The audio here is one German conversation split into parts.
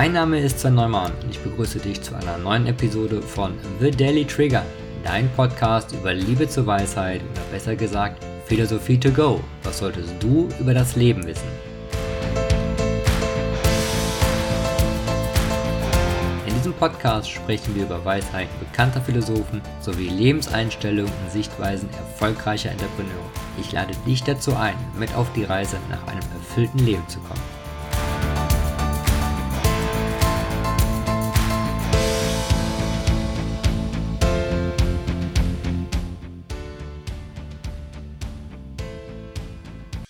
Mein Name ist Sven Neumann und ich begrüße dich zu einer neuen Episode von The Daily Trigger, dein Podcast über Liebe zur Weisheit oder besser gesagt Philosophie to go. Was solltest du über das Leben wissen? In diesem Podcast sprechen wir über Weisheiten bekannter Philosophen sowie Lebenseinstellungen und Sichtweisen erfolgreicher Entrepreneure. Ich lade dich dazu ein, mit auf die Reise nach einem erfüllten Leben zu kommen.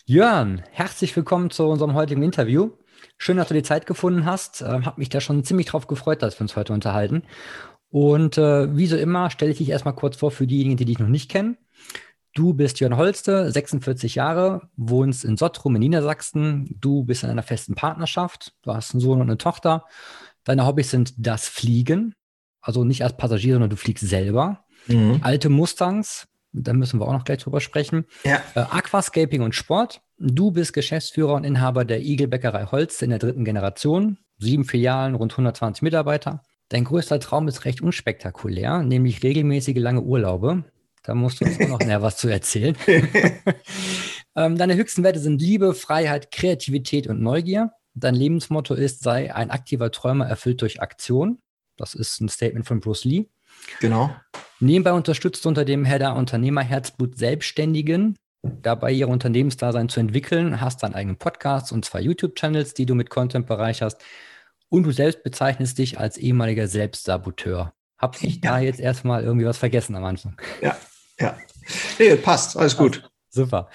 Jörn, herzlich willkommen zu unserem heutigen Interview. Schön, dass du die Zeit gefunden hast. Ähm, hab mich da schon ziemlich drauf gefreut, dass wir uns heute unterhalten. Und äh, wie so immer stelle ich dich erstmal kurz vor für diejenigen, die dich noch nicht kennen. Du bist Jörn Holste, 46 Jahre, wohnst in Sottrum in Niedersachsen. Du bist in einer festen Partnerschaft. Du hast einen Sohn und eine Tochter. Deine Hobbys sind das Fliegen, also nicht als Passagier, sondern du fliegst selber. Mhm. Alte Mustangs, da müssen wir auch noch gleich drüber sprechen. Ja. Äh, Aquascaping und Sport. Du bist Geschäftsführer und Inhaber der Igelbäckerei Holz in der dritten Generation. Sieben Filialen, rund 120 Mitarbeiter. Dein größter Traum ist recht unspektakulär, nämlich regelmäßige lange Urlaube. Da musst du uns auch noch näher was zu erzählen. ähm, deine höchsten Werte sind Liebe, Freiheit, Kreativität und Neugier. Dein Lebensmotto ist, sei ein aktiver Träumer erfüllt durch Aktion. Das ist ein Statement von Bruce Lee. Genau. Nebenbei unterstützt unter dem Header Unternehmerherzblut Selbstständigen dabei ihr Unternehmensdasein zu entwickeln, hast deinen eigenen Podcast und zwei YouTube-Channels, die du mit Content bereicherst und du selbst bezeichnest dich als ehemaliger Selbstsaboteur. Hab ich ja. da jetzt erstmal irgendwie was vergessen am Anfang? Ja, ja. Nee, passt, alles gut. Super.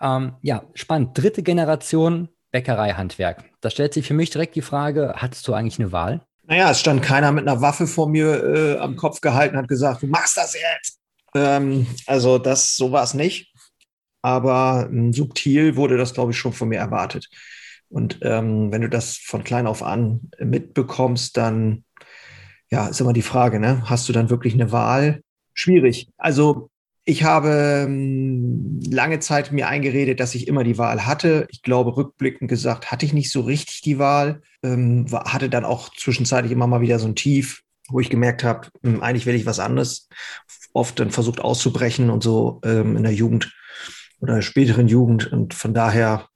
Ähm, ja, spannend. Dritte Generation Bäckereihandwerk. Da stellt sich für mich direkt die Frage, hattest du eigentlich eine Wahl? Naja, es stand keiner mit einer Waffe vor mir äh, am Kopf gehalten, hat gesagt, du machst das jetzt. Ähm, also das, so war es nicht. Aber ähm, subtil wurde das, glaube ich, schon von mir erwartet. Und ähm, wenn du das von klein auf an mitbekommst, dann ja, ist immer die Frage, ne? Hast du dann wirklich eine Wahl? Schwierig. Also ich habe ähm, lange Zeit mir eingeredet, dass ich immer die Wahl hatte. Ich glaube, rückblickend gesagt, hatte ich nicht so richtig die Wahl. Ähm, hatte dann auch zwischenzeitlich immer mal wieder so ein Tief, wo ich gemerkt habe, hm, eigentlich will ich was anderes. Oft dann versucht auszubrechen und so ähm, in der Jugend oder der späteren Jugend. Und von daher,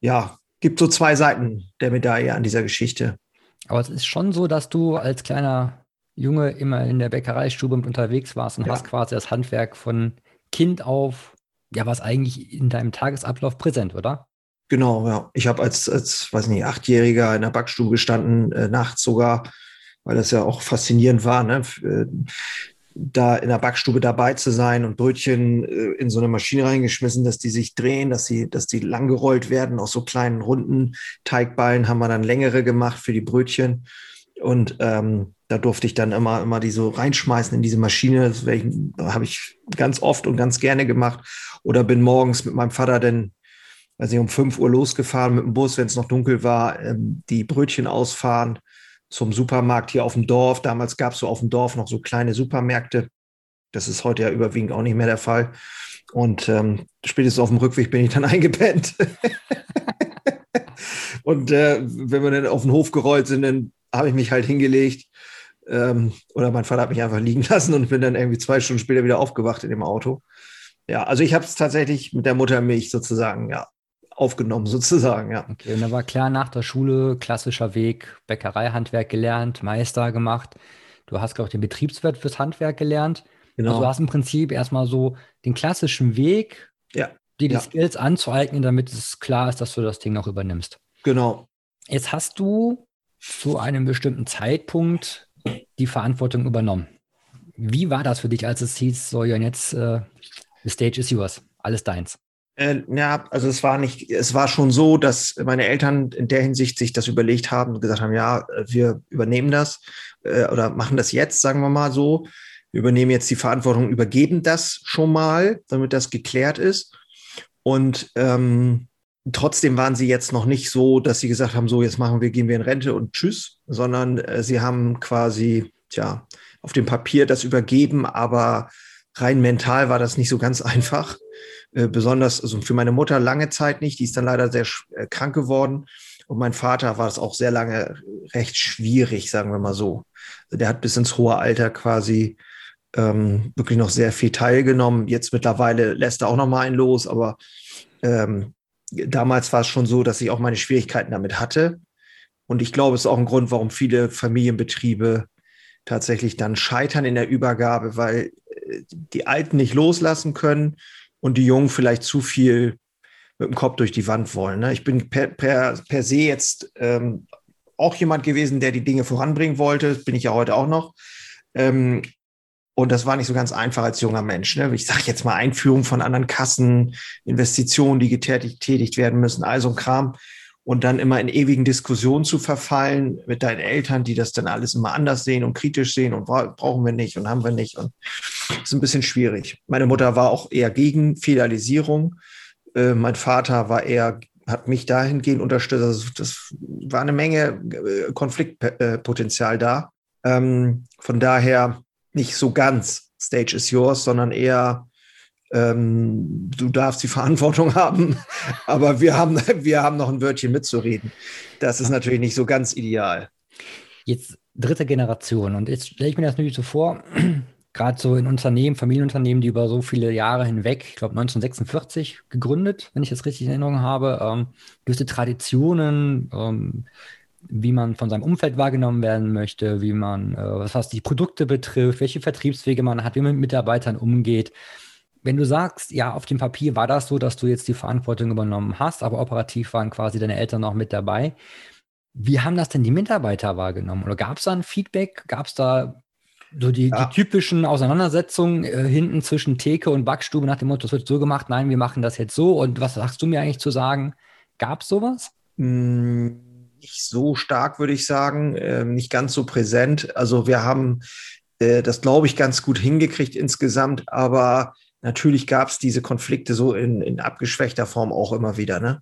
ja, gibt so zwei Seiten der Medaille an dieser Geschichte. Aber es ist schon so, dass du als kleiner Junge immer in der Bäckereistube unterwegs warst und ja. hast quasi das Handwerk von Kind auf, ja, was eigentlich in deinem Tagesablauf präsent, oder? Genau, ja. Ich habe als, als, weiß nicht, Achtjähriger in der Backstube gestanden, äh, nachts sogar, weil das ja auch faszinierend war, ne? Äh, da in der Backstube dabei zu sein und Brötchen äh, in so eine Maschine reingeschmissen, dass die sich drehen, dass sie, dass die langgerollt werden aus so kleinen runden Teigballen, haben wir dann längere gemacht für die Brötchen. Und ähm, da durfte ich dann immer, immer die so reinschmeißen in diese Maschine. Das habe ich ganz oft und ganz gerne gemacht. Oder bin morgens mit meinem Vater dann, weiß ich, um 5 Uhr losgefahren mit dem Bus, wenn es noch dunkel war, ähm, die Brötchen ausfahren zum Supermarkt hier auf dem Dorf. Damals gab es so auf dem Dorf noch so kleine Supermärkte. Das ist heute ja überwiegend auch nicht mehr der Fall. Und ähm, spätestens auf dem Rückweg bin ich dann eingepennt. und äh, wenn wir dann auf den Hof gerollt sind, dann habe ich mich halt hingelegt. Ähm, oder mein Vater hat mich einfach liegen lassen und bin dann irgendwie zwei Stunden später wieder aufgewacht in dem Auto. Ja, also ich habe es tatsächlich mit der Muttermilch sozusagen ja, aufgenommen, sozusagen, ja. Okay, und da war klar nach der Schule, klassischer Weg, Bäckereihandwerk gelernt, Meister gemacht. Du hast, glaube ich, den Betriebswirt fürs Handwerk gelernt. Genau. Also du hast im Prinzip erstmal so den klassischen Weg, ja. dir die ja. Skills anzueignen, damit es klar ist, dass du das Ding auch übernimmst. Genau. Jetzt hast du zu einem bestimmten Zeitpunkt die Verantwortung übernommen. Wie war das für dich, als es hieß, so, ja, jetzt, äh, the stage is yours, alles deins? Äh, ja, also es war nicht, es war schon so, dass meine Eltern in der Hinsicht sich das überlegt haben und gesagt haben, ja, wir übernehmen das äh, oder machen das jetzt, sagen wir mal so. Wir übernehmen jetzt die Verantwortung, übergeben das schon mal, damit das geklärt ist. Und ähm, trotzdem waren sie jetzt noch nicht so, dass sie gesagt haben, so jetzt machen wir, gehen wir in Rente und tschüss, sondern äh, sie haben quasi, tja, auf dem Papier das übergeben, aber rein mental war das nicht so ganz einfach. Äh, besonders also für meine Mutter lange Zeit nicht. Die ist dann leider sehr äh, krank geworden. Und mein Vater war es auch sehr lange recht schwierig, sagen wir mal so. Also der hat bis ins hohe Alter quasi ähm, wirklich noch sehr viel teilgenommen. Jetzt mittlerweile lässt er auch noch mal einen los, aber ähm, damals war es schon so, dass ich auch meine Schwierigkeiten damit hatte. Und ich glaube, es ist auch ein Grund, warum viele Familienbetriebe tatsächlich dann scheitern in der Übergabe, weil äh, die Alten nicht loslassen können und die Jungen vielleicht zu viel mit dem Kopf durch die Wand wollen. Ne? Ich bin per, per, per se jetzt ähm, auch jemand gewesen, der die Dinge voranbringen wollte. bin ich ja heute auch noch. Ähm, und das war nicht so ganz einfach als junger Mensch. Ne? Ich sage jetzt mal Einführung von anderen Kassen, Investitionen, die getätigt werden müssen, also ein Kram. Und dann immer in ewigen Diskussionen zu verfallen mit deinen Eltern, die das dann alles immer anders sehen und kritisch sehen und brauchen wir nicht und haben wir nicht. Und das ist ein bisschen schwierig. Meine Mutter war auch eher gegen Filialisierung. Äh, mein Vater war eher, hat mich dahingehend unterstützt. Also das war eine Menge äh, Konfliktpotenzial da. Ähm, von daher nicht so ganz Stage is yours, sondern eher ähm, du darfst die Verantwortung haben, aber wir haben, wir haben noch ein Wörtchen mitzureden. Das ist natürlich nicht so ganz ideal. Jetzt dritte Generation und jetzt stelle ich mir das natürlich so vor, gerade so in Unternehmen, Familienunternehmen, die über so viele Jahre hinweg, ich glaube 1946 gegründet, wenn ich das richtig in Erinnerung habe, ähm, gewisse Traditionen, ähm, wie man von seinem Umfeld wahrgenommen werden möchte, wie man, äh, was, die Produkte betrifft, welche Vertriebswege man hat, wie man mit Mitarbeitern umgeht. Wenn du sagst, ja, auf dem Papier war das so, dass du jetzt die Verantwortung übernommen hast, aber operativ waren quasi deine Eltern noch mit dabei. Wie haben das denn die Mitarbeiter wahrgenommen? Oder gab es da ein Feedback? Gab es da so die, ja. die, typischen Auseinandersetzungen äh, hinten zwischen Theke und Backstube nach dem Motto, das wird so gemacht, nein, wir machen das jetzt so und was sagst du mir eigentlich zu sagen? Gab es sowas? Mm nicht so stark, würde ich sagen, äh, nicht ganz so präsent. Also wir haben äh, das, glaube ich, ganz gut hingekriegt insgesamt, aber natürlich gab es diese Konflikte so in, in abgeschwächter Form auch immer wieder. Ne?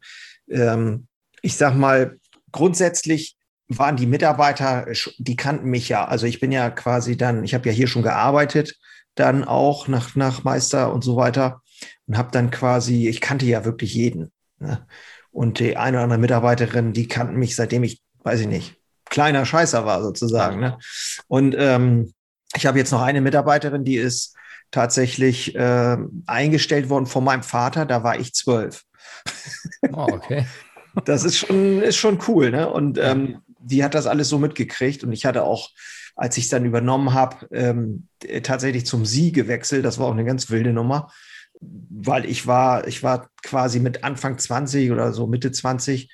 Ähm, ich sag mal, grundsätzlich waren die Mitarbeiter, die kannten mich ja. Also ich bin ja quasi dann, ich habe ja hier schon gearbeitet, dann auch nach, nach Meister und so weiter und habe dann quasi, ich kannte ja wirklich jeden. Ne? Und die eine oder andere Mitarbeiterin, die kannten mich, seitdem ich, weiß ich nicht, kleiner Scheißer war sozusagen. Ne? Und ähm, ich habe jetzt noch eine Mitarbeiterin, die ist tatsächlich äh, eingestellt worden von meinem Vater, da war ich zwölf. Oh, okay. das ist schon, ist schon cool, ne? Und ähm, die hat das alles so mitgekriegt. Und ich hatte auch, als ich es dann übernommen habe, ähm, tatsächlich zum Sie gewechselt. Das war auch eine ganz wilde Nummer weil ich war, ich war quasi mit Anfang 20 oder so Mitte 20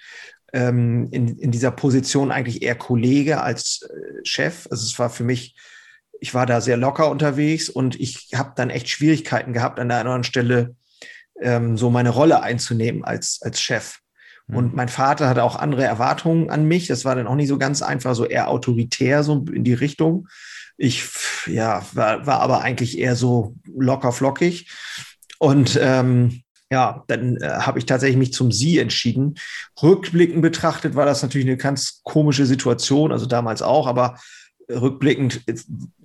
ähm, in, in dieser Position eigentlich eher Kollege als äh, Chef. Also es war für mich, ich war da sehr locker unterwegs und ich habe dann echt Schwierigkeiten gehabt, an der anderen Stelle ähm, so meine Rolle einzunehmen als, als Chef. Mhm. Und mein Vater hatte auch andere Erwartungen an mich. Das war dann auch nicht so ganz einfach, so eher autoritär, so in die Richtung. Ich ja, war, war aber eigentlich eher so locker flockig. Und ähm, ja, dann äh, habe ich tatsächlich mich zum Sie entschieden. Rückblickend betrachtet war das natürlich eine ganz komische Situation, also damals auch, aber rückblickend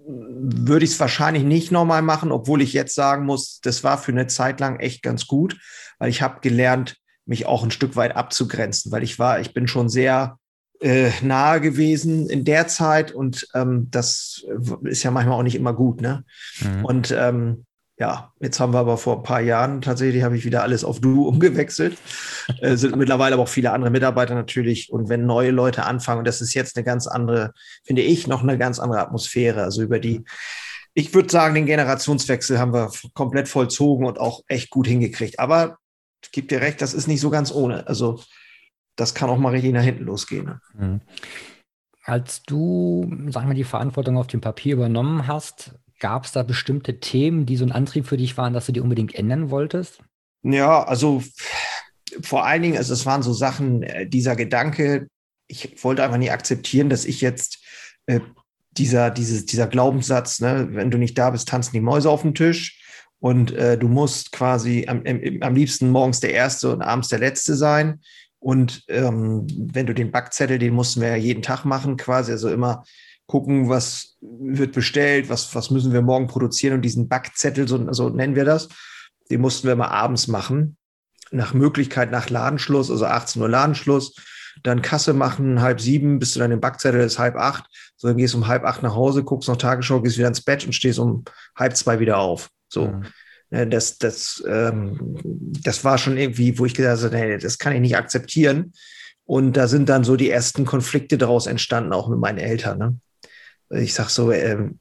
würde ich es wahrscheinlich nicht nochmal machen, obwohl ich jetzt sagen muss, das war für eine Zeit lang echt ganz gut, weil ich habe gelernt, mich auch ein Stück weit abzugrenzen, weil ich war, ich bin schon sehr äh, nahe gewesen in der Zeit und ähm, das ist ja manchmal auch nicht immer gut, ne? Mhm. Und ähm, ja, jetzt haben wir aber vor ein paar Jahren tatsächlich, habe ich wieder alles auf Du umgewechselt. äh, sind mittlerweile aber auch viele andere Mitarbeiter natürlich. Und wenn neue Leute anfangen, das ist jetzt eine ganz andere, finde ich, noch eine ganz andere Atmosphäre. Also über die, ich würde sagen, den Generationswechsel haben wir komplett vollzogen und auch echt gut hingekriegt. Aber ich gebe dir recht, das ist nicht so ganz ohne. Also das kann auch mal richtig nach hinten losgehen. Ne? Mhm. Als du, sagen wir, die Verantwortung auf dem Papier übernommen hast, Gab es da bestimmte Themen, die so ein Antrieb für dich waren, dass du die unbedingt ändern wolltest? Ja, also vor allen Dingen, also es waren so Sachen, äh, dieser Gedanke, ich wollte einfach nicht akzeptieren, dass ich jetzt äh, dieser, dieses, dieser Glaubenssatz, ne, wenn du nicht da bist, tanzen die Mäuse auf dem Tisch und äh, du musst quasi am, am liebsten morgens der Erste und abends der Letzte sein. Und ähm, wenn du den Backzettel, den mussten wir ja jeden Tag machen, quasi, also immer gucken, was wird bestellt, was, was müssen wir morgen produzieren und diesen Backzettel, so, so nennen wir das, den mussten wir mal abends machen. Nach Möglichkeit nach Ladenschluss, also 18 Uhr Ladenschluss. dann Kasse machen, halb sieben, bist du dann im Backzettel, ist halb acht. So, dann gehst du um halb acht nach Hause, guckst noch Tagesschau, gehst wieder ins Bett und stehst um halb zwei wieder auf. So. Mhm. Das, das, ähm, das war schon irgendwie, wo ich gesagt habe, nee, das kann ich nicht akzeptieren. Und da sind dann so die ersten Konflikte daraus entstanden, auch mit meinen Eltern. Ne? Ich sag so, ähm,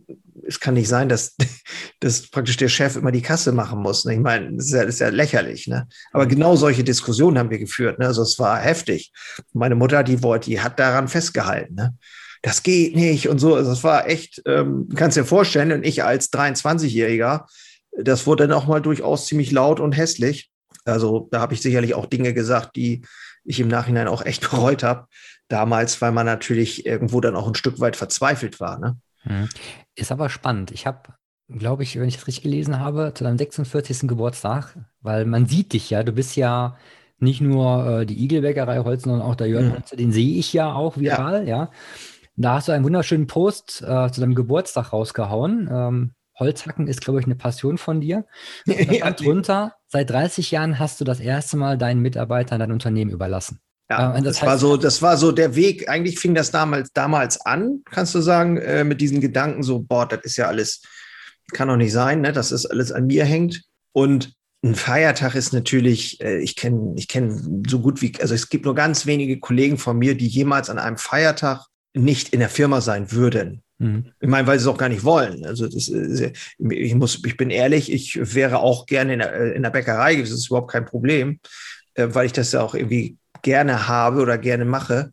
es kann nicht sein, dass, dass praktisch der Chef immer die Kasse machen muss. Ne? Ich meine, das ist ja, das ist ja lächerlich. Ne? Aber genau solche Diskussionen haben wir geführt. Ne? Also es war heftig. Meine Mutter, die wollte, die hat daran festgehalten. Ne? Das geht nicht und so. Also es war echt, ähm, kannst dir vorstellen, und ich als 23-Jähriger, das wurde dann auch mal durchaus ziemlich laut und hässlich. Also da habe ich sicherlich auch Dinge gesagt, die ich im Nachhinein auch echt bereut habe. Damals, weil man natürlich irgendwo dann auch ein Stück weit verzweifelt war. Ne? Hm. Ist aber spannend. Ich habe, glaube ich, wenn ich es richtig gelesen habe, zu deinem 46. Geburtstag, weil man sieht dich ja, du bist ja nicht nur äh, die Igelbäckerei Holz, sondern auch der Jörn mhm. Holze, den sehe ich ja auch viral, ja. ja. Da hast du einen wunderschönen Post äh, zu deinem Geburtstag rausgehauen. Ähm, Holzhacken ist, glaube ich, eine Passion von dir. Ja, drunter, seit 30 Jahren hast du das erste Mal deinen Mitarbeitern dein Unternehmen überlassen. Ja, äh, das, das war so, das war so der Weg. Eigentlich fing das damals, damals an, kannst du sagen, äh, mit diesen Gedanken so, boah, das ist ja alles, kann doch nicht sein, ne, dass das alles an mir hängt. Und ein Feiertag ist natürlich, äh, ich kenne, ich kenne so gut wie, also es gibt nur ganz wenige Kollegen von mir, die jemals an einem Feiertag nicht in der Firma sein würden. Mhm. Ich meine, weil sie es auch gar nicht wollen. Also das, ich muss, ich bin ehrlich, ich wäre auch gerne in der, äh, in der Bäckerei, das ist überhaupt kein Problem, äh, weil ich das ja auch irgendwie gerne habe oder gerne mache,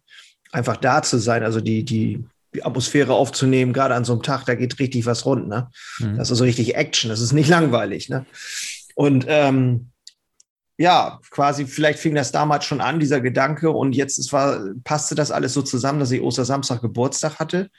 einfach da zu sein, also die, die, die Atmosphäre aufzunehmen, gerade an so einem Tag, da geht richtig was rund. Ne? Mhm. Das ist so richtig Action, das ist nicht langweilig. Ne? Und ähm, ja, quasi, vielleicht fing das damals schon an, dieser Gedanke, und jetzt es war, passte das alles so zusammen, dass ich Ostersamstag Geburtstag hatte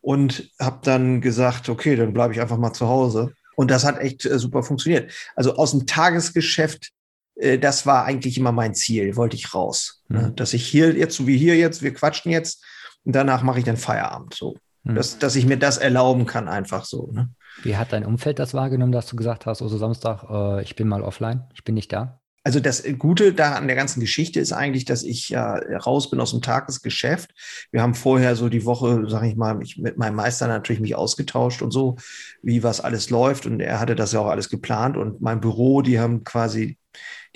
und habe dann gesagt, okay, dann bleibe ich einfach mal zu Hause. Und das hat echt äh, super funktioniert. Also aus dem Tagesgeschäft äh, das war eigentlich immer mein Ziel, wollte ich raus. Mhm. Dass ich hier jetzt, so wie hier jetzt, wir quatschen jetzt und danach mache ich dann Feierabend. So. Mhm. Dass, dass ich mir das erlauben kann, einfach so. Ne? Wie hat dein Umfeld das wahrgenommen, dass du gesagt hast, also Samstag, äh, ich bin mal offline, ich bin nicht da? Also das Gute da an der ganzen Geschichte ist eigentlich, dass ich ja raus bin aus dem Tagesgeschäft. Wir haben vorher so die Woche, sage ich mal, mich mit meinem Meister natürlich mich ausgetauscht und so, wie was alles läuft. Und er hatte das ja auch alles geplant. Und mein Büro, die haben quasi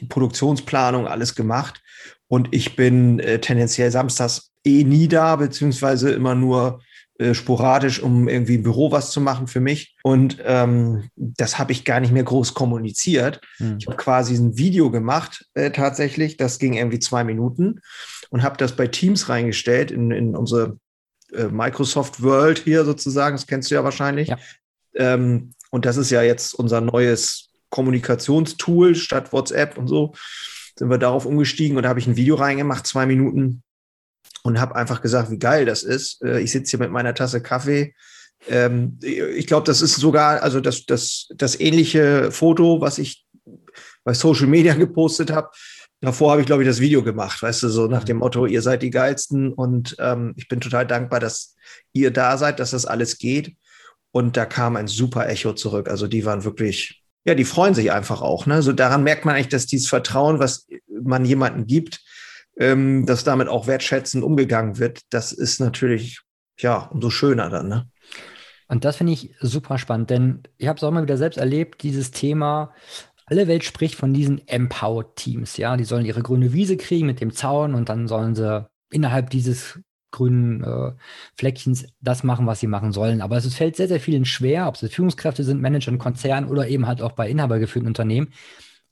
die Produktionsplanung, alles gemacht. Und ich bin äh, tendenziell samstags eh nie da, beziehungsweise immer nur äh, sporadisch, um irgendwie im Büro was zu machen für mich. Und ähm, das habe ich gar nicht mehr groß kommuniziert. Mhm. Ich habe quasi ein Video gemacht, äh, tatsächlich. Das ging irgendwie zwei Minuten und habe das bei Teams reingestellt in, in unsere äh, Microsoft World hier sozusagen. Das kennst du ja wahrscheinlich. Ja. Ähm, und das ist ja jetzt unser neues Kommunikationstool statt WhatsApp und so, sind wir darauf umgestiegen und da habe ich ein Video reingemacht, zwei Minuten, und habe einfach gesagt, wie geil das ist. Äh, ich sitze hier mit meiner Tasse Kaffee. Ähm, ich glaube, das ist sogar, also das, das, das ähnliche Foto, was ich bei Social Media gepostet habe. Davor habe ich, glaube ich, das Video gemacht, weißt du, so nach dem Motto, ihr seid die Geilsten und ähm, ich bin total dankbar, dass ihr da seid, dass das alles geht. Und da kam ein super Echo zurück. Also die waren wirklich ja, die freuen sich einfach auch. Ne? So daran merkt man eigentlich, dass dieses Vertrauen, was man jemandem gibt, ähm, dass damit auch wertschätzend umgegangen wird, das ist natürlich ja umso schöner dann. Ne? Und das finde ich super spannend, denn ich habe es auch mal wieder selbst erlebt, dieses Thema, alle Welt spricht von diesen Empowered-Teams, ja, die sollen ihre grüne Wiese kriegen mit dem Zaun und dann sollen sie innerhalb dieses grünen äh, Fleckchens das machen, was sie machen sollen. Aber es fällt sehr, sehr vielen schwer, ob es Führungskräfte sind, Manager in Konzernen oder eben halt auch bei inhabergeführten Unternehmen,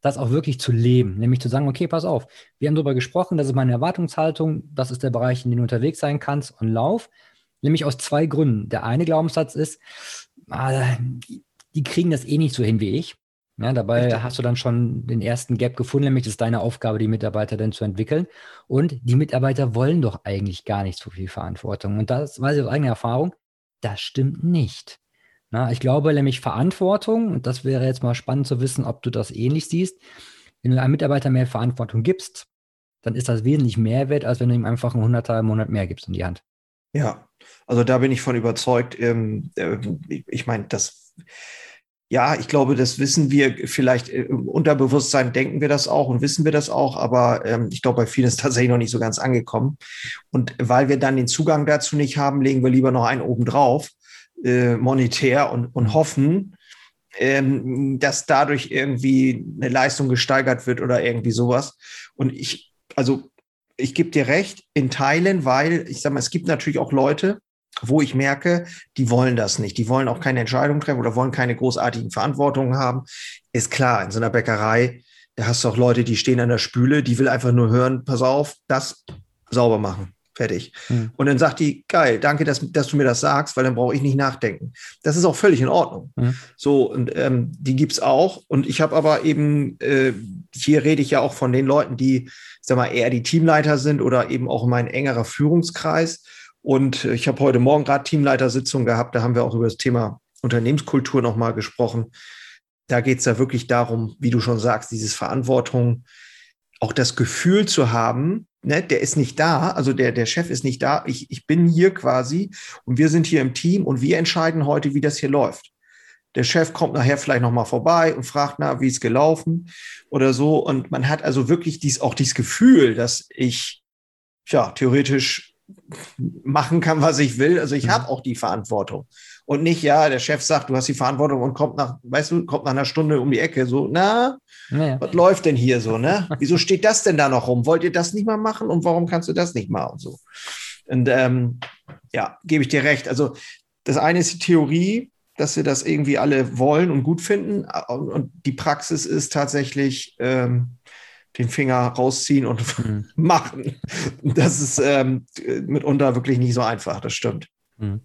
das auch wirklich zu leben. Nämlich zu sagen, okay, pass auf, wir haben darüber gesprochen, das ist meine Erwartungshaltung, das ist der Bereich, in dem du unterwegs sein kannst und lauf. Nämlich aus zwei Gründen. Der eine Glaubenssatz ist, ah, die, die kriegen das eh nicht so hin wie ich. Ja, dabei Richtig. hast du dann schon den ersten Gap gefunden, nämlich das ist deine Aufgabe, die Mitarbeiter dann zu entwickeln. Und die Mitarbeiter wollen doch eigentlich gar nicht so viel Verantwortung. Und das weiß ich aus eigener Erfahrung, das stimmt nicht. Na, ich glaube nämlich Verantwortung, und das wäre jetzt mal spannend zu wissen, ob du das ähnlich siehst, wenn du einem Mitarbeiter mehr Verantwortung gibst, dann ist das wesentlich mehr wert, als wenn du ihm einfach einen Hunderter im Monat mehr gibst in die Hand. Ja, also da bin ich von überzeugt. Ähm, äh, ich meine, das ja, ich glaube, das wissen wir vielleicht im Unterbewusstsein denken wir das auch und wissen wir das auch, aber ähm, ich glaube, bei vielen ist tatsächlich noch nicht so ganz angekommen. Und weil wir dann den Zugang dazu nicht haben, legen wir lieber noch einen oben drauf, äh, monetär und, und hoffen, ähm, dass dadurch irgendwie eine Leistung gesteigert wird oder irgendwie sowas. Und ich, also ich gebe dir recht, in Teilen, weil ich sage mal, es gibt natürlich auch Leute, wo ich merke, die wollen das nicht. Die wollen auch keine Entscheidung treffen oder wollen keine großartigen Verantwortungen haben. Ist klar, in so einer Bäckerei, da hast du auch Leute, die stehen an der Spüle, die will einfach nur hören, pass auf, das sauber machen. Fertig. Hm. Und dann sagt die, geil, danke, dass, dass du mir das sagst, weil dann brauche ich nicht nachdenken. Das ist auch völlig in Ordnung. Hm. So, und ähm, die gibt es auch. Und ich habe aber eben, äh, hier rede ich ja auch von den Leuten, die, sag mal, eher die Teamleiter sind oder eben auch mein engerer Führungskreis. Und ich habe heute Morgen gerade Teamleitersitzung gehabt, da haben wir auch über das Thema Unternehmenskultur nochmal gesprochen. Da geht es ja wirklich darum, wie du schon sagst, dieses Verantwortung, auch das Gefühl zu haben, ne, der ist nicht da, also der, der Chef ist nicht da, ich, ich bin hier quasi und wir sind hier im Team und wir entscheiden heute, wie das hier läuft. Der Chef kommt nachher vielleicht nochmal vorbei und fragt, na, wie ist gelaufen oder so. Und man hat also wirklich dies, auch dieses Gefühl, dass ich, ja, theoretisch machen kann, was ich will. Also ich mhm. habe auch die Verantwortung. Und nicht, ja, der Chef sagt, du hast die Verantwortung und kommt nach, weißt du, kommt nach einer Stunde um die Ecke, so, na, naja. was läuft denn hier so, ne? Wieso steht das denn da noch rum? Wollt ihr das nicht mal machen und warum kannst du das nicht mal und so? Und ähm, ja, gebe ich dir recht. Also das eine ist die Theorie, dass wir das irgendwie alle wollen und gut finden. Und die Praxis ist tatsächlich, ähm, den Finger rausziehen und mhm. machen. Das ist ähm, mitunter wirklich nicht so einfach, das stimmt. Mhm.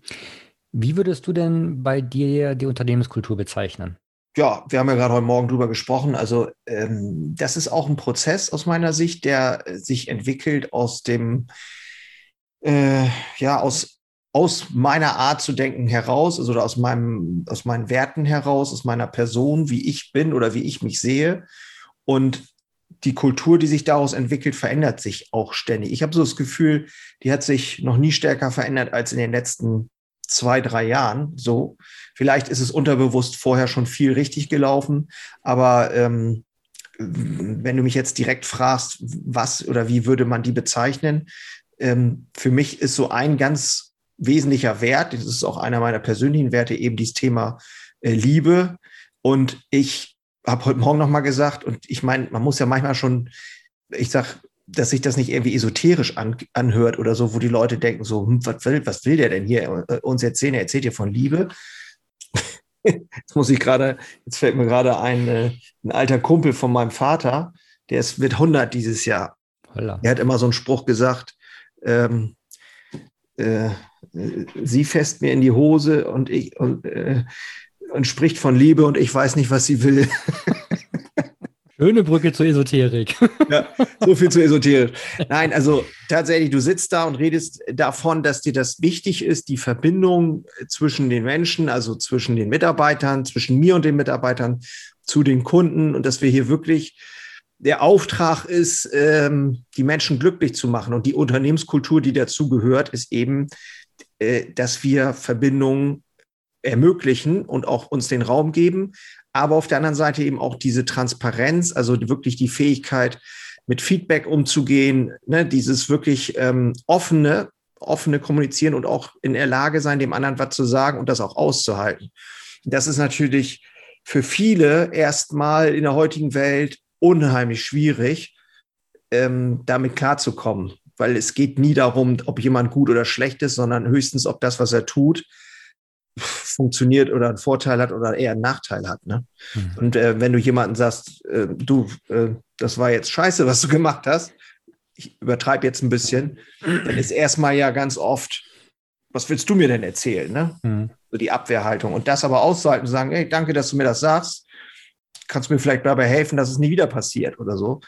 Wie würdest du denn bei dir die Unternehmenskultur bezeichnen? Ja, wir haben ja gerade heute Morgen drüber gesprochen. Also ähm, das ist auch ein Prozess aus meiner Sicht, der sich entwickelt aus dem, äh, ja, aus, aus meiner Art zu denken heraus, also aus meinem, aus meinen Werten heraus, aus meiner Person, wie ich bin oder wie ich mich sehe. Und die Kultur, die sich daraus entwickelt, verändert sich auch ständig. Ich habe so das Gefühl, die hat sich noch nie stärker verändert als in den letzten zwei, drei Jahren. So, vielleicht ist es unterbewusst vorher schon viel richtig gelaufen, aber ähm, wenn du mich jetzt direkt fragst, was oder wie würde man die bezeichnen, ähm, für mich ist so ein ganz wesentlicher Wert, das ist auch einer meiner persönlichen Werte, eben dieses Thema äh, Liebe. Und ich habe heute Morgen nochmal gesagt, und ich meine, man muss ja manchmal schon, ich sag, dass sich das nicht irgendwie esoterisch an, anhört oder so, wo die Leute denken, so, hm, was, will, was will der denn hier äh, uns erzählen? Er erzählt hier von Liebe. jetzt muss ich gerade, jetzt fällt mir gerade ein, äh, ein alter Kumpel von meinem Vater, der ist, wird 100 dieses Jahr. Holla. Er hat immer so einen Spruch gesagt, ähm, äh, sie fest mir in die Hose und ich, und, äh, und spricht von Liebe und ich weiß nicht, was sie will. Schöne Brücke zur Esoterik. Ja, so viel zur Esoterik. Nein, also tatsächlich, du sitzt da und redest davon, dass dir das wichtig ist, die Verbindung zwischen den Menschen, also zwischen den Mitarbeitern, zwischen mir und den Mitarbeitern, zu den Kunden und dass wir hier wirklich der Auftrag ist, ähm, die Menschen glücklich zu machen. Und die Unternehmenskultur, die dazu gehört, ist eben, äh, dass wir Verbindungen ermöglichen und auch uns den Raum geben, aber auf der anderen Seite eben auch diese Transparenz, also wirklich die Fähigkeit, mit Feedback umzugehen, ne, dieses wirklich ähm, offene, offene Kommunizieren und auch in der Lage sein, dem anderen was zu sagen und das auch auszuhalten. Das ist natürlich für viele erstmal in der heutigen Welt unheimlich schwierig, ähm, damit klarzukommen, weil es geht nie darum, ob jemand gut oder schlecht ist, sondern höchstens, ob das, was er tut, funktioniert oder einen Vorteil hat oder eher einen Nachteil hat. Ne? Mhm. Und äh, wenn du jemanden sagst, äh, du, äh, das war jetzt scheiße, was du gemacht hast, ich übertreibe jetzt ein bisschen, dann ist erstmal ja ganz oft, was willst du mir denn erzählen? Ne? Mhm. So die Abwehrhaltung. Und das aber auszuhalten und sagen, hey, danke, dass du mir das sagst. Kannst du mir vielleicht dabei helfen, dass es nie wieder passiert oder so.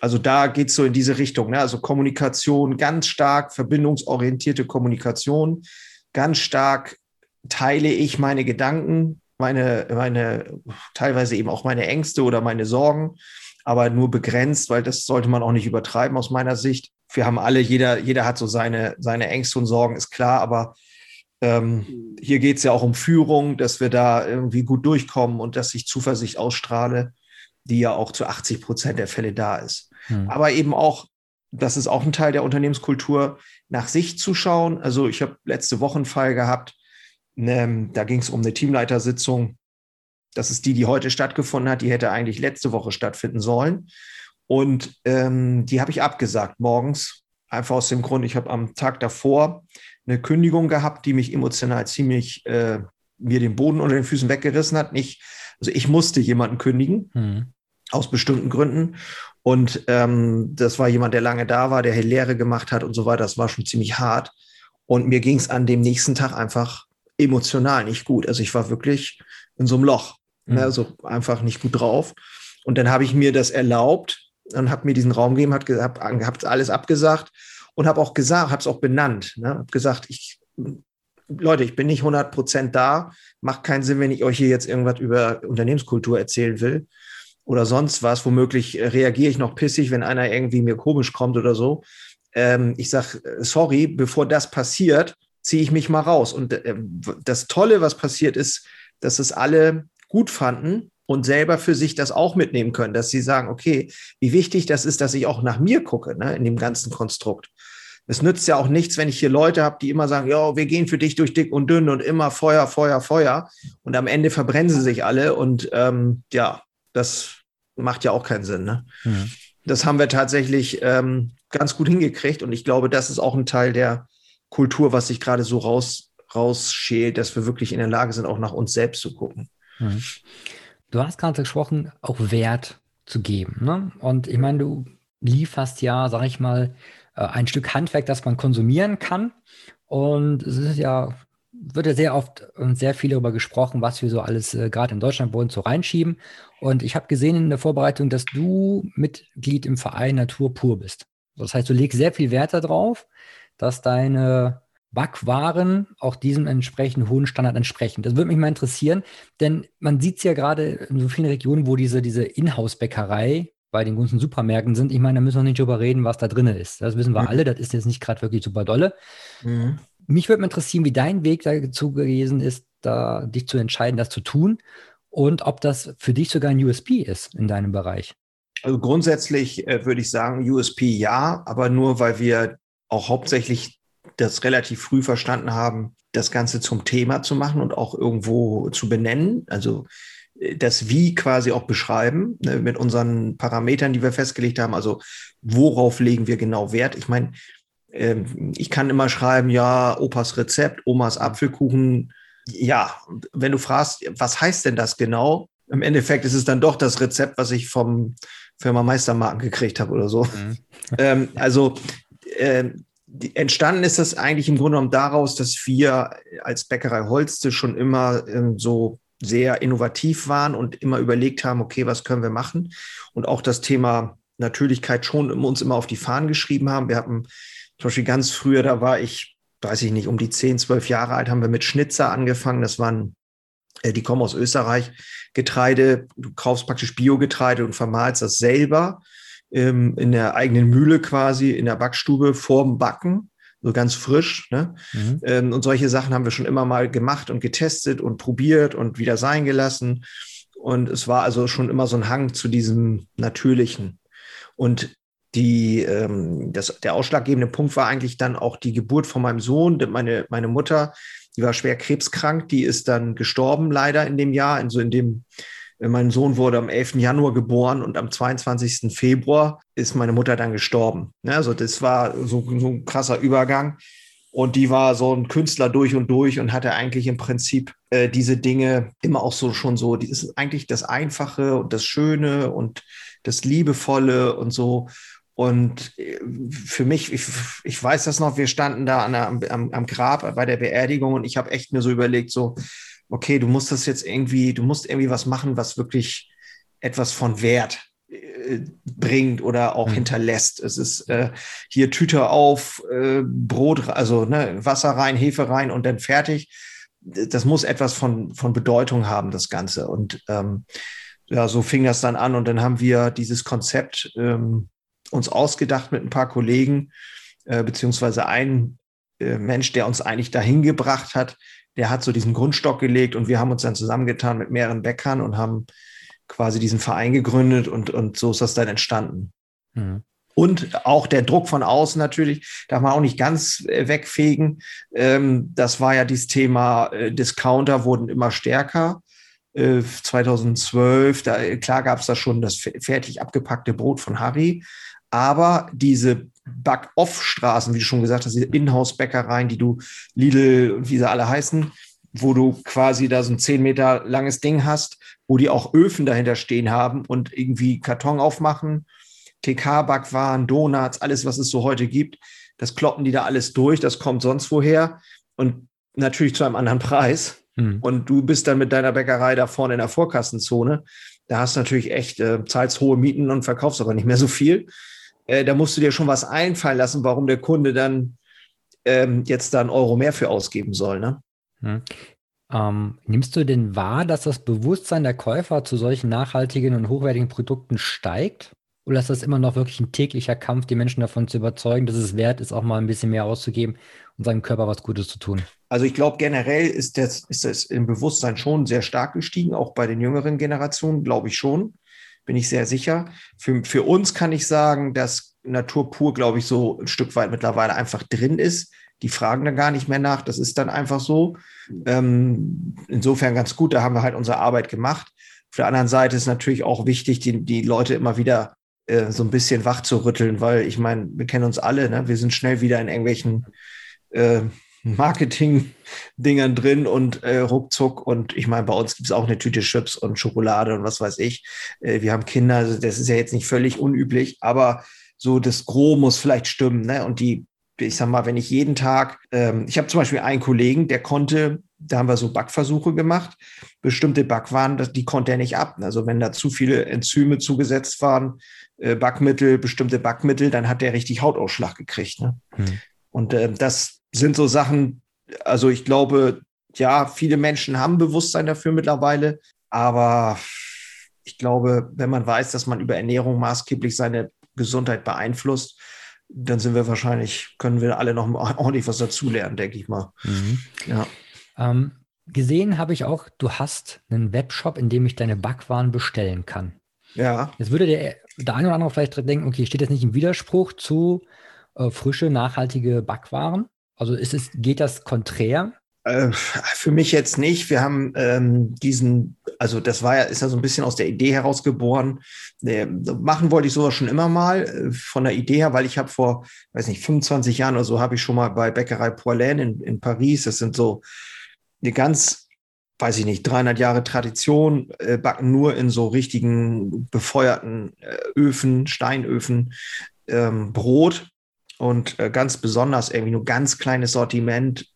Also da geht es so in diese Richtung. Ne? Also Kommunikation ganz stark, verbindungsorientierte Kommunikation, ganz stark teile ich meine Gedanken, meine, meine, teilweise eben auch meine Ängste oder meine Sorgen, aber nur begrenzt, weil das sollte man auch nicht übertreiben aus meiner Sicht. Wir haben alle, jeder, jeder hat so seine, seine Ängste und Sorgen, ist klar, aber Ähm, hier geht es ja auch um Führung, dass wir da irgendwie gut durchkommen und dass ich Zuversicht ausstrahle, die ja auch zu 80 Prozent der Fälle da ist. Hm. Aber eben auch, das ist auch ein Teil der Unternehmenskultur, nach sich zu schauen. Also ich habe letzte Woche einen Fall gehabt, ne, da ging es um eine Teamleitersitzung. Das ist die, die heute stattgefunden hat. Die hätte eigentlich letzte Woche stattfinden sollen. Und ähm, die habe ich abgesagt morgens. Einfach aus dem Grund, ich habe am Tag davor eine Kündigung gehabt, die mich emotional ziemlich äh, mir den Boden unter den Füßen weggerissen hat. Nicht, also ich musste jemanden kündigen, hm. aus bestimmten Gründen. Und ähm, das war jemand, der lange da war, der Lehre gemacht hat und so weiter. Das war schon ziemlich hart. Und mir ging es an dem nächsten Tag einfach emotional nicht gut. Also ich war wirklich in so einem Loch, mhm. ne, also einfach nicht gut drauf. Und dann habe ich mir das erlaubt und habe mir diesen Raum gegeben, habe hab, hab alles abgesagt und habe auch gesagt, habe es auch benannt, ne, habe gesagt, ich Leute, ich bin nicht 100 Prozent da. Macht keinen Sinn, wenn ich euch hier jetzt irgendwas über Unternehmenskultur erzählen will oder sonst was. Womöglich reagiere ich noch pissig, wenn einer irgendwie mir komisch kommt oder so. Ähm, ich sage, sorry, bevor das passiert, ziehe ich mich mal raus. Und äh, das Tolle, was passiert ist, dass es alle gut fanden und selber für sich das auch mitnehmen können, dass sie sagen, okay, wie wichtig das ist, dass ich auch nach mir gucke, ne, in dem ganzen Konstrukt. Es nützt ja auch nichts, wenn ich hier Leute habe, die immer sagen, ja, wir gehen für dich durch dick und dünn und immer Feuer, Feuer, Feuer. Und am Ende verbrennen sie sich alle. Und ähm, ja, das macht ja auch keinen Sinn. Ne? Mhm. Das haben wir tatsächlich ähm, ganz gut hingekriegt. Und ich glaube, das ist auch ein Teil der Kultur, was sich gerade so raus, rausschält, dass wir wirklich in der Lage sind, auch nach uns selbst zu gucken. Mhm. Du hast gerade gesprochen, auch Wert zu geben. Ne? Und ich meine, du lieferst ja, sag ich mal, äh, ein Stück Handwerk, das man konsumieren kann. Und es ist ja, wird ja sehr oft und sehr viel darüber gesprochen, was wir so alles äh, gerade in Deutschland uns so reinschieben. Und ich habe gesehen in der Vorbereitung, dass du Mitglied im Verein Natur pur bist. Das heißt, du legst sehr viel Wert darauf, dass deine Backwaren auch diesem entsprechenden hohen Standard entsprechen. Das würde mich mal interessieren, denn man sieht es ja gerade in so vielen Regionen, wo diese, diese Inhouse-Bäckerei bei den großen Supermärkten sind. Ich meine, da müssen wir nicht drüber reden, was da drin ist. Das wissen wir mhm. alle, das ist jetzt nicht gerade wirklich super dolle. Mhm. Mich würde mal interessieren, wie dein Weg dazu gewesen ist, da dich zu entscheiden, das zu tun und ob das für dich sogar ein USP ist in deinem Bereich. Also grundsätzlich äh, würde ich sagen, USP ja, aber nur weil wir auch hauptsächlich das relativ früh verstanden haben, das Ganze zum Thema zu machen und auch irgendwo zu benennen. Also äh, das Wie quasi auch beschreiben ne, mit unseren Parametern, die wir festgelegt haben. Also worauf legen wir genau Wert? Ich meine, äh, ich kann immer schreiben, ja, Opas Rezept, Omas Apfelkuchen. Ja, wenn du fragst, was heißt denn das genau? Im Endeffekt ist es dann doch das Rezept, was ich vom Firma Meistermarken gekriegt habe oder so. Mhm. ähm, also äh, entstanden ist das eigentlich im Grunde genommen daraus, dass wir als Bäckerei Holste schon immer ähm, so sehr innovativ waren und immer überlegt haben, okay, was können wir machen? Und auch das Thema Natürlichkeit schon uns immer auf die Fahnen geschrieben haben. Wir hatten zum Beispiel ganz früher, da war ich, weiß ich nicht, um die 10, 12 Jahre alt, haben wir mit Schnitzer angefangen. Das waren, äh, die kommen aus Österreich, Getreide. Du kaufst praktisch Biogetreide und vermahlst das selber ähm, in der eigenen Mühle quasi, in der Backstube vorm Backen, so ganz frisch. Ne? Mhm. Ähm, und solche Sachen haben wir schon immer mal gemacht und getestet und probiert und wieder sein gelassen. Und es war also schon immer so ein Hang zu diesem Natürlichen. Und die, ähm, das, der ausschlaggebende Punkt war eigentlich dann auch die Geburt von meinem Sohn. Meine, meine Mutter, die war schwer krebskrank, die ist dann gestorben leider in dem Jahr, in so in dem mein Sohn wurde am 11. Januar geboren und am 22. Februar ist meine Mutter dann gestorben. Also das war so, so ein krasser Übergang. Und die war so ein Künstler durch und durch und hatte eigentlich im Prinzip äh, diese Dinge immer auch so schon so, die ist eigentlich das Einfache und das Schöne und das Liebevolle und so. Und äh, für mich, ich, ich weiß das noch, wir standen da an am, am Grab bei der Beerdigung und ich habe echt mir so überlegt, so, okay, du musst das jetzt irgendwie, du musst irgendwie was machen, was wirklich etwas von Wert äh, bringt oder auch mhm. hinterlässt. Es ist äh, hier Tüte auf, äh, Brot, also ne, Wasser rein, Hefe rein und dann fertig. Das muss etwas von, von Bedeutung haben, das Ganze. Und ähm, ja, so fing das dann an und dann haben wir dieses Konzept ähm, uns ausgedacht mit ein paar Kollegen, äh, beziehungsweise ein äh, Mensch, der uns eigentlich dahin gebracht hat, der hat so diesen Grundstock gelegt und wir haben uns dann zusammengetan mit mehreren Bäckern und haben quasi diesen Verein gegründet und, und so ist das dann entstanden. Mhm. Und auch der Druck von außen natürlich, darf man auch nicht ganz äh, wegfegen. Ähm, das war ja dieses Thema, äh, Discounter wurden immer stärker. 2012, da, klar gab es da schon das fertig abgepackte Brot von Harry, aber diese Back-Off-Straßen, wie du schon gesagt hast, diese Inhouse-Bäckereien, die du Lidl und wie sie alle heißen, wo du quasi da so ein zehn Meter langes Ding hast, wo die auch Öfen dahinter stehen haben und irgendwie Karton aufmachen, TK-Backwaren, Donuts, alles, was es so heute gibt, das kloppen die da alles durch, das kommt sonst woher und natürlich zu einem anderen Preis. Hm. Und du bist dann mit deiner Bäckerei da vorne in der Vorkassenzone. Da hast du natürlich echt, äh, zahlst hohe Mieten und verkaufst aber nicht mehr so viel. Äh, da musst du dir schon was einfallen lassen, warum der Kunde dann ähm, jetzt da einen Euro mehr für ausgeben soll. Ne? Hm. Ähm, nimmst du denn wahr, dass das Bewusstsein der Käufer zu solchen nachhaltigen und hochwertigen Produkten steigt? Oder ist das immer noch wirklich ein täglicher Kampf, die Menschen davon zu überzeugen, dass es wert ist, auch mal ein bisschen mehr auszugeben und seinem Körper was Gutes zu tun? Also ich glaube, generell ist das, ist das im Bewusstsein schon sehr stark gestiegen, auch bei den jüngeren Generationen, glaube ich schon, bin ich sehr sicher. Für, für uns kann ich sagen, dass Natur pur, glaube ich, so ein Stück weit mittlerweile einfach drin ist. Die fragen da gar nicht mehr nach, das ist dann einfach so. Ähm, insofern ganz gut, da haben wir halt unsere Arbeit gemacht. Auf der anderen Seite ist natürlich auch wichtig, die, die Leute immer wieder äh, so ein bisschen wach zu rütteln, weil ich meine, wir kennen uns alle, ne? wir sind schnell wieder in irgendwelchen äh, Marketing-Dingern drin und äh, ruckzuck. Und ich meine, bei uns gibt es auch eine Tüte Chips und Schokolade und was weiß ich. Äh, wir haben Kinder, also das ist ja jetzt nicht völlig unüblich, aber so das Gros muss vielleicht stimmen. Ne? Und die, ich sag mal, wenn ich jeden Tag, ähm, ich habe zum Beispiel einen Kollegen, der konnte, da haben wir so Backversuche gemacht, bestimmte Backwaren, die konnte er nicht ab. Also wenn da zu viele Enzyme zugesetzt waren, äh, Backmittel, bestimmte Backmittel, dann hat der richtig Hautausschlag gekriegt. Ne? Hm. Und äh, das sind so Sachen, also ich glaube, ja, viele Menschen haben Bewusstsein dafür mittlerweile, aber ich glaube, wenn man weiß, dass man über Ernährung maßgeblich seine Gesundheit beeinflusst, dann sind wir wahrscheinlich, können wir alle noch ordentlich was dazulernen, denke ich mal. Mhm. Ja. Ähm, gesehen habe ich auch, du hast einen Webshop, in dem ich deine Backwaren bestellen kann. Ja. Jetzt würde der, der eine oder andere vielleicht denken, okay, steht das nicht im Widerspruch zu äh, frische, nachhaltige Backwaren? Also ist es, geht das konträr? Äh, für mich jetzt nicht. Wir haben ähm, diesen, also das war ja, ist ja so ein bisschen aus der Idee herausgeboren. Äh, machen wollte ich sowas schon immer mal äh, von der Idee her, weil ich habe vor, weiß nicht, 25 Jahren oder so habe ich schon mal bei Bäckerei Poilin in, in Paris, das sind so eine ganz, weiß ich nicht, 300 Jahre Tradition, äh, backen nur in so richtigen befeuerten äh, Öfen, Steinöfen, ähm, Brot und äh, ganz besonders irgendwie nur ganz kleines Sortiment.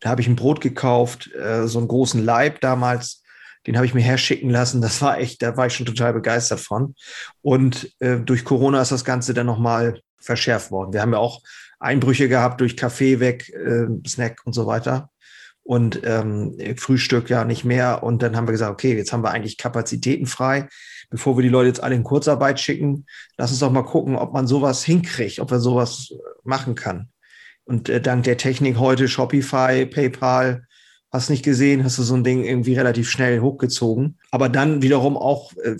Da habe ich ein Brot gekauft, äh, so einen großen Leib damals. Den habe ich mir herschicken lassen. Das war echt, da war ich schon total begeistert von. Und äh, durch Corona ist das Ganze dann nochmal verschärft worden. Wir haben ja auch Einbrüche gehabt durch Kaffee weg, äh, Snack und so weiter. Und ähm, Frühstück ja nicht mehr. Und dann haben wir gesagt, okay, jetzt haben wir eigentlich Kapazitäten frei bevor wir die Leute jetzt alle in Kurzarbeit schicken, lass uns doch mal gucken, ob man sowas hinkriegt, ob man sowas machen kann. Und äh, dank der Technik heute, Shopify, PayPal, hast nicht gesehen, hast du so ein Ding irgendwie relativ schnell hochgezogen. Aber dann wiederum auch, äh,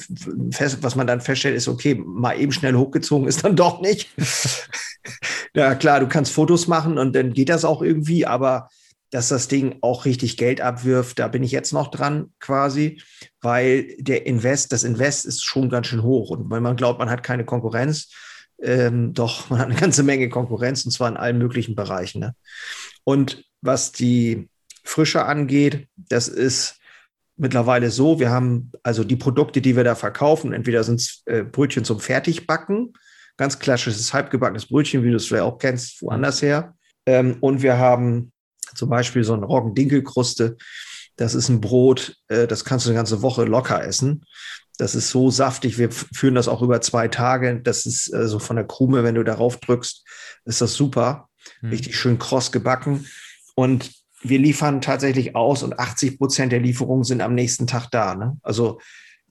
fest, was man dann feststellt, ist, okay, mal eben schnell hochgezogen ist dann doch nicht. ja, klar, du kannst Fotos machen und dann geht das auch irgendwie, aber dass das Ding auch richtig Geld abwirft. Da bin ich jetzt noch dran quasi, weil der Invest, das Invest ist schon ganz schön hoch. Und wenn man glaubt, man hat keine Konkurrenz, ähm, doch, man hat eine ganze Menge Konkurrenz und zwar in allen möglichen Bereichen. Ne? Und was die Frische angeht, das ist mittlerweile so, wir haben also die Produkte, die wir da verkaufen, entweder sind es äh, Brötchen zum Fertigbacken, ganz klassisches halbgebackenes Brötchen, wie du es vielleicht auch kennst, woanders her. Ähm, und wir haben zum Beispiel so eine Roggendinkelkruste. Das ist ein Brot, äh, das kannst du eine ganze Woche locker essen. Das ist so saftig. Wir führen das auch über zwei Tage. Das ist äh, so von der Krume, wenn du darauf drückst, ist das super. Mhm. Richtig schön kross gebacken. Und wir liefern tatsächlich aus und 80 Prozent der Lieferungen sind am nächsten Tag da. Ne? Also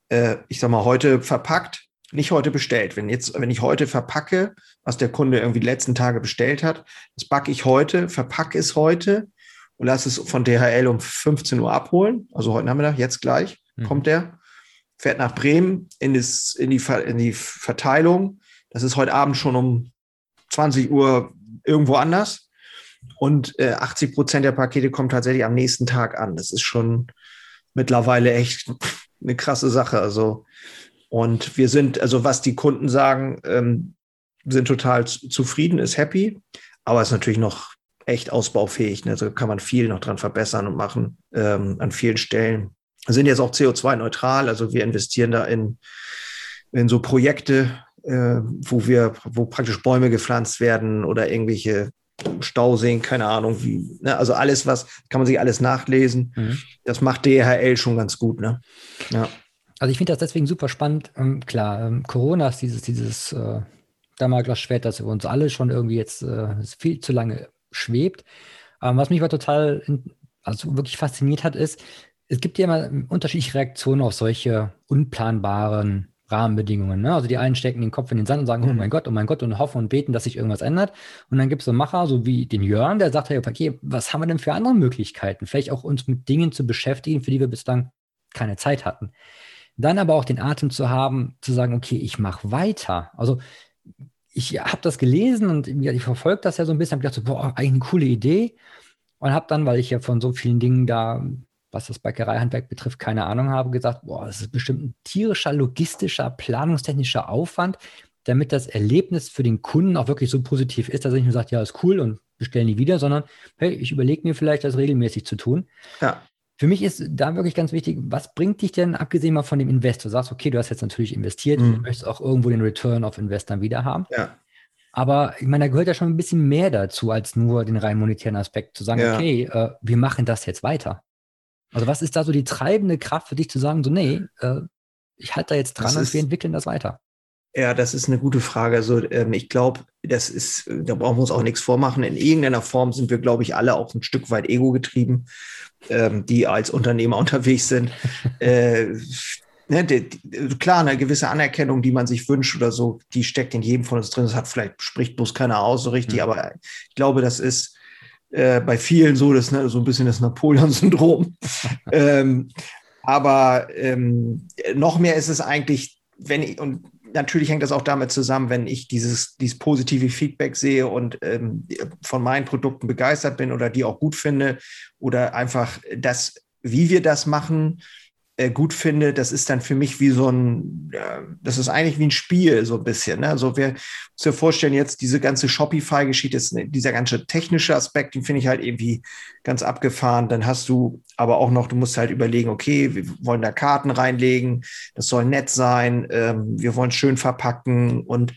äh, ich sag mal, heute verpackt, nicht heute bestellt. Wenn jetzt, wenn ich heute verpacke, was der Kunde irgendwie die letzten Tage bestellt hat, das backe ich heute, verpacke es heute und lasse es von DHL um 15 Uhr abholen. Also heute Nachmittag, jetzt gleich mhm. kommt der, fährt nach Bremen in, das, in, die, in die Verteilung. Das ist heute Abend schon um 20 Uhr irgendwo anders. Und äh, 80 Prozent der Pakete kommen tatsächlich am nächsten Tag an. Das ist schon mittlerweile echt eine krasse Sache. Also, und wir sind, also was die Kunden sagen, ähm, sind total zufrieden, ist happy, aber ist natürlich noch echt ausbaufähig. Ne? Also kann man viel noch dran verbessern und machen ähm, an vielen Stellen. Wir sind jetzt auch CO2-neutral, also wir investieren da in, in so Projekte, äh, wo wir, wo praktisch Bäume gepflanzt werden oder irgendwelche Stauseen, keine Ahnung, wie, ne? also alles, was, kann man sich alles nachlesen. Mhm. Das macht DHL schon ganz gut, ne? Ja. Also ich finde das deswegen super spannend. Ähm, klar, ähm, Corona ist dieses, dieses äh, Damoklesschwert, das über uns alle schon irgendwie jetzt äh, viel zu lange schwebt. Ähm, was mich aber total, also wirklich fasziniert hat, ist, es gibt ja immer unterschiedliche Reaktionen auf solche unplanbaren Rahmenbedingungen. Ne? Also die einen stecken den Kopf in den Sand und sagen, oh mhm. oh mein Gott, oh mein Gott, und hoffen und beten, dass sich irgendwas ändert. Und dann gibt es so Macher, so wie den Jörn, der sagt, hey, okay, was haben wir denn für andere Möglichkeiten? Vielleicht auch uns mit Dingen zu beschäftigen, für die wir bislang keine Zeit hatten. Dann aber auch den Atem zu haben, zu sagen, okay, ich mache weiter. Also ich habe das gelesen und ich verfolge das ja so ein bisschen, habe gedacht, so, boah, eigentlich eine coole Idee. Und habe dann, weil ich ja von so vielen Dingen da was das Bäckereihandwerk betrifft, keine Ahnung habe, gesagt, boah, das ist bestimmt ein tierischer, logistischer, planungstechnischer Aufwand, damit das Erlebnis für den Kunden auch wirklich so positiv ist, dass er nicht nur sagt, ja, ist cool und bestellen die wieder, sondern hey, ich überlege mir vielleicht, das regelmäßig zu tun. Ja. Für mich ist da wirklich ganz wichtig, was bringt dich denn, abgesehen mal von dem Investor? Du sagst, okay, du hast jetzt natürlich investiert, mhm. du möchtest auch irgendwo den Return of Invest dann wieder haben. Ja. Aber ich meine, da gehört ja schon ein bisschen mehr dazu, als nur den rein monetären Aspekt, zu sagen, ja. okay, äh, wir machen das jetzt weiter. Also was ist da so die treibende Kraft für dich zu sagen, so nee, äh, ich halte da jetzt dran das und ist, wir entwickeln das weiter? Ja, das ist eine gute Frage. Also ähm, ich glaube, das ist, da brauchen wir uns auch nichts vormachen. In irgendeiner Form sind wir, glaube ich, alle auch ein Stück weit ego getrieben, ähm, die als Unternehmer unterwegs sind. äh, ne, die, die, klar, eine gewisse Anerkennung, die man sich wünscht oder so, die steckt in jedem von uns drin. Das hat vielleicht spricht bloß keiner aus so richtig, mhm. aber ich glaube, das ist äh, bei vielen so, das ne, so ein bisschen das Napoleon-Syndrom. ähm, aber ähm, noch mehr ist es eigentlich, wenn ich, und natürlich hängt das auch damit zusammen, wenn ich dieses, dieses positive Feedback sehe und ähm, von meinen Produkten begeistert bin oder die auch gut finde oder einfach das, wie wir das machen, äh, gut finde, das ist dann für mich wie so ein, das ist eigentlich wie ein Spiel, so ein bisschen. Ne? Also wir uns ja vorstellen, jetzt diese ganze Shopify-Geschichte, dieser ganze technische Aspekt, den finde ich halt irgendwie ganz abgefahren. Dann hast du aber auch noch, du musst halt überlegen, okay, wir wollen da Karten reinlegen, das soll nett sein, ähm, wir wollen schön verpacken und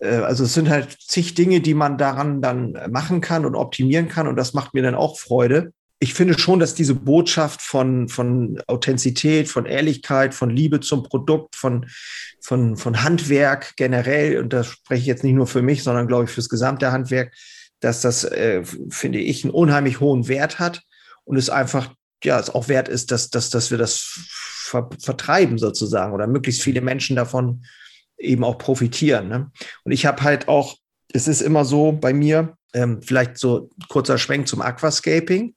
äh, also es sind halt zig Dinge, die man daran dann machen kann und optimieren kann und das macht mir dann auch Freude ich finde schon, dass diese Botschaft von, von Authentizität, von Ehrlichkeit, von Liebe zum Produkt, von, von, von Handwerk generell, und da spreche ich jetzt nicht nur für mich, sondern glaube ich fürs gesamte Handwerk, dass das, äh, finde ich, einen unheimlich hohen Wert hat und es einfach, ja, es auch wert ist, dass, dass, dass wir das ver vertreiben sozusagen oder möglichst viele Menschen davon eben auch profitieren. Ne? Und ich habe halt auch, es ist immer so bei mir, ähm, vielleicht so kurzer Schwenk zum Aquascaping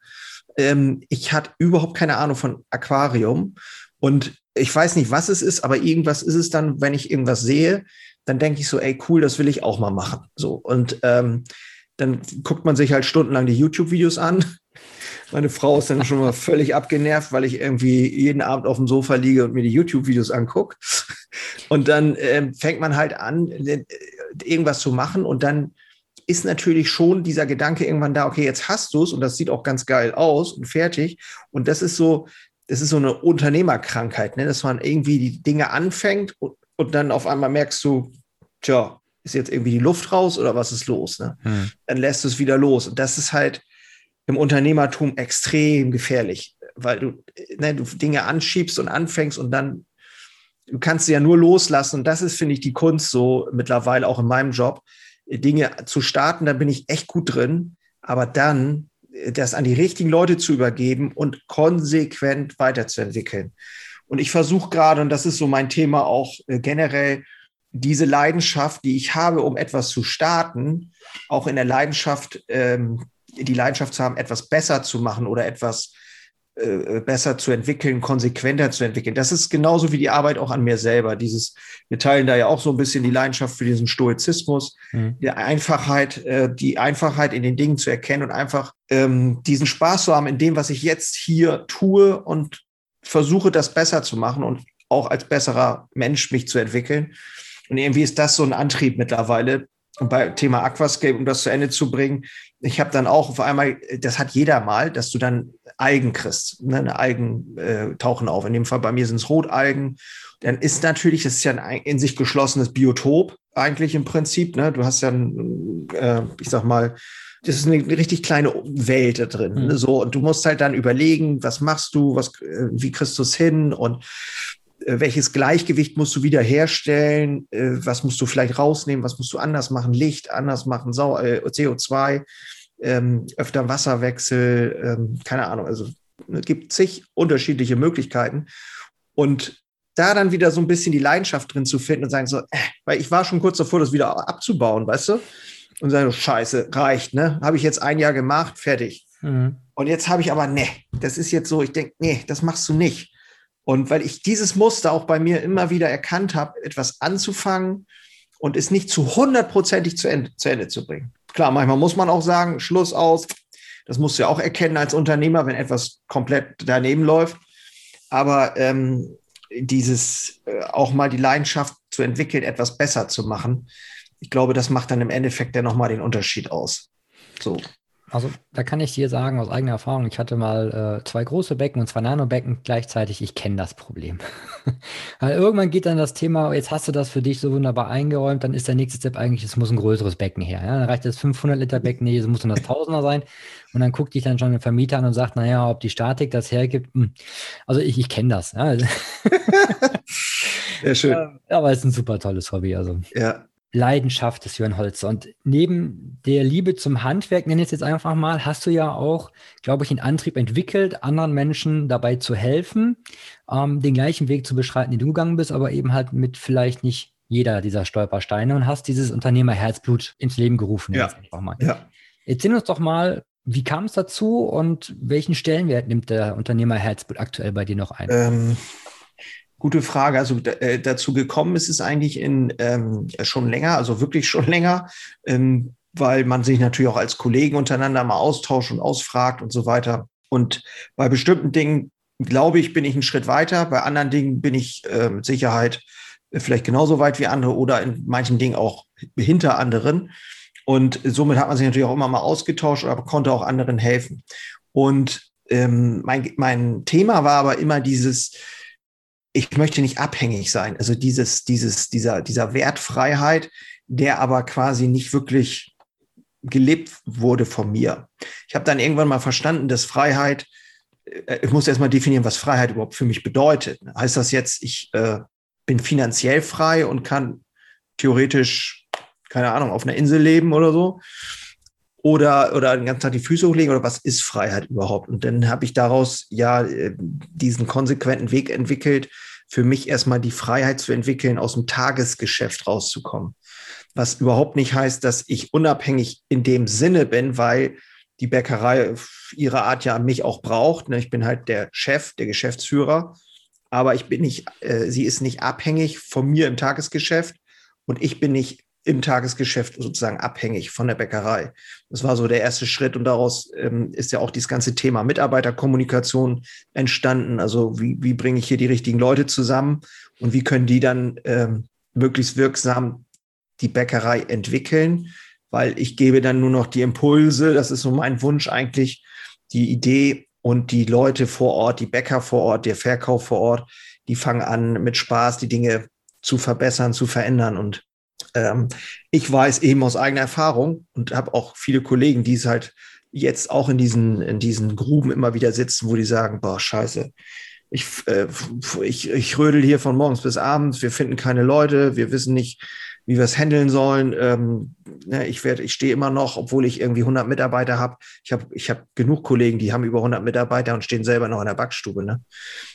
ähm, ich hatte überhaupt keine Ahnung von Aquarium und ich weiß nicht, was es ist, aber irgendwas ist es dann, wenn ich irgendwas sehe, dann denke ich so, ey, cool, das will ich auch mal machen. So und ähm, dann guckt man sich halt stundenlang die YouTube-Videos an. Meine Frau ist dann schon mal völlig abgenervt, weil ich irgendwie jeden Abend auf dem Sofa liege und mir die YouTube-Videos angucke. Und dann ähm, fängt man halt an, äh, irgendwas zu machen und dann ist natürlich schon dieser Gedanke irgendwann da, okay, jetzt hast du es und das sieht auch ganz geil aus und fertig. Und das ist so, das ist so eine Unternehmerkrankheit, ne? dass man irgendwie die Dinge anfängt und, und dann auf einmal merkst du, tja, ist jetzt irgendwie die Luft raus oder was ist los? Ne? Hm. Dann lässt du es wieder los. Und das ist halt im Unternehmertum extrem gefährlich, weil du, ne, du Dinge anschiebst und anfängst und dann du kannst sie ja nur loslassen. Und das ist, finde ich, die Kunst so mittlerweile auch in meinem Job, Dinge zu starten, da bin ich echt gut drin. Aber dann äh, das an die richtigen Leute zu übergeben und konsequent weiterzuentwickeln. Und ich versuche gerade, und das ist so mein Thema auch äh, generell, diese Leidenschaft, die ich habe, um etwas zu starten, auch in der Leidenschaft, ähm, die Leidenschaft zu haben, etwas besser zu machen oder etwas äh, besser zu entwickeln, konsequenter zu entwickeln. Das ist genauso wie die Arbeit auch an mir selber. Dieses, wir teilen da ja auch so ein bisschen die Leidenschaft für diesen Stoizismus, mhm. die Einfachheit, äh, die Einfachheit in den Dingen zu erkennen und einfach ähm, diesen Spaß zu haben in dem, was ich jetzt hier tue und versuche, das besser zu machen und auch als besserer Mensch mich zu entwickeln. Und irgendwie ist das so ein Antrieb mittlerweile. Und bei Thema Aquascape, um das zu Ende zu bringen, ich habe dann auch auf einmal, das hat jeder mal, dass du dann Algen kriegst. Ne? Algen äh, tauchen auf. In dem Fall bei mir sind es Rotalgen. Dann ist natürlich, das ist ja ein in sich geschlossenes Biotop eigentlich im Prinzip. Ne? Du hast ja, ein, äh, ich sag mal, das ist eine richtig kleine Welt da drin. Mhm. Ne? So, und du musst halt dann überlegen, was machst du, was, äh, wie kriegst du es hin und welches Gleichgewicht musst du wiederherstellen, äh, was musst du vielleicht rausnehmen, was musst du anders machen, Licht anders machen, Sau äh, CO2, ähm, öfter Wasserwechsel, ähm, keine Ahnung, also es gibt zig unterschiedliche Möglichkeiten. Und da dann wieder so ein bisschen die Leidenschaft drin zu finden und sagen so, äh, weil ich war schon kurz davor, das wieder abzubauen, weißt du? Und sagen, scheiße, reicht, ne? Habe ich jetzt ein Jahr gemacht, fertig. Mhm. Und jetzt habe ich aber, ne, das ist jetzt so, ich denke, nee, das machst du nicht. Und weil ich dieses Muster auch bei mir immer wieder erkannt habe, etwas anzufangen und es nicht zu hundertprozentig zu Ende, zu Ende zu bringen. Klar, manchmal muss man auch sagen, Schluss aus. Das musst du ja auch erkennen als Unternehmer, wenn etwas komplett daneben läuft. Aber ähm, dieses äh, auch mal die Leidenschaft zu entwickeln, etwas besser zu machen, ich glaube, das macht dann im Endeffekt ja nochmal den Unterschied aus. So. Also da kann ich dir sagen aus eigener Erfahrung, ich hatte mal äh, zwei große Becken und zwei Nanobecken gleichzeitig. Ich kenne das Problem. Weil irgendwann geht dann das Thema, jetzt hast du das für dich so wunderbar eingeräumt, dann ist der nächste Step eigentlich, es muss ein größeres Becken her. Ja? Dann reicht das 500 Liter Becken, nee, es muss dann das Tausender sein. Und dann guckt dich dann schon ein Vermieter an und sagt, naja, ob die Statik das hergibt. Hm. Also ich, ich kenne das. Ja? Sehr schön. Ja, aber es ist ein super tolles Hobby. Also. Ja, Leidenschaft des Jörn Holzer. Und neben der Liebe zum Handwerk, nenne ich es jetzt einfach mal, hast du ja auch, glaube ich, den Antrieb entwickelt, anderen Menschen dabei zu helfen, ähm, den gleichen Weg zu beschreiten, den du gegangen bist, aber eben halt mit vielleicht nicht jeder dieser Stolpersteine und hast dieses Unternehmerherzblut ins Leben gerufen. Ja. Einfach mal. ja. Erzähl uns doch mal, wie kam es dazu und welchen Stellenwert nimmt der Unternehmerherzblut aktuell bei dir noch ein? Ähm, Gute Frage. Also äh, dazu gekommen ist es eigentlich in ähm, schon länger, also wirklich schon länger, ähm, weil man sich natürlich auch als Kollegen untereinander mal austauscht und ausfragt und so weiter. Und bei bestimmten Dingen, glaube ich, bin ich einen Schritt weiter. Bei anderen Dingen bin ich äh, mit Sicherheit vielleicht genauso weit wie andere oder in manchen Dingen auch hinter anderen. Und somit hat man sich natürlich auch immer mal ausgetauscht, aber konnte auch anderen helfen. Und ähm, mein, mein Thema war aber immer dieses, ich möchte nicht abhängig sein. Also dieses, dieses, dieser, dieser Wertfreiheit, der aber quasi nicht wirklich gelebt wurde von mir. Ich habe dann irgendwann mal verstanden, dass Freiheit, äh, ich muss erstmal definieren, was Freiheit überhaupt für mich bedeutet. Heißt das jetzt, ich äh, bin finanziell frei und kann theoretisch, keine Ahnung, auf einer Insel leben oder so? Oder, oder den ganzen Tag die Füße hochlegen oder was ist Freiheit überhaupt? Und dann habe ich daraus ja äh, diesen konsequenten Weg entwickelt, für mich erstmal die Freiheit zu entwickeln, aus dem Tagesgeschäft rauszukommen. Was überhaupt nicht heißt, dass ich unabhängig in dem Sinne bin, weil die Bäckerei ihre Art ja mich auch braucht. Ne? Ich bin halt der Chef, der Geschäftsführer, aber ich bin nicht, äh, sie ist nicht abhängig von mir im Tagesgeschäft und ich bin nicht im Tagesgeschäft sozusagen abhängig von der Bäckerei. Das war so der erste Schritt und daraus ähm, ist ja auch dieses ganze Thema Mitarbeiterkommunikation entstanden. Also wie, wie bringe ich hier die richtigen Leute zusammen und wie können die dann ähm, möglichst wirksam die Bäckerei entwickeln, weil ich gebe dann nur noch die Impulse, das ist so mein Wunsch eigentlich, die Idee und die Leute vor Ort, die Bäcker vor Ort, der Verkauf vor Ort, die fangen an mit Spaß die Dinge zu verbessern, zu verändern und ähm, ich weiß eben aus eigener Erfahrung und habe auch viele Kollegen, die es halt jetzt auch in diesen, in diesen Gruben immer wieder sitzen, wo die sagen, boah, scheiße, ich, äh, ich, ich rödel hier von morgens bis abends, wir finden keine Leute, wir wissen nicht, wie wir es handeln sollen. Ähm, ne, ich werde, ich stehe immer noch, obwohl ich irgendwie 100 Mitarbeiter habe. Ich habe ich hab genug Kollegen, die haben über 100 Mitarbeiter und stehen selber noch in der Backstube. Ne?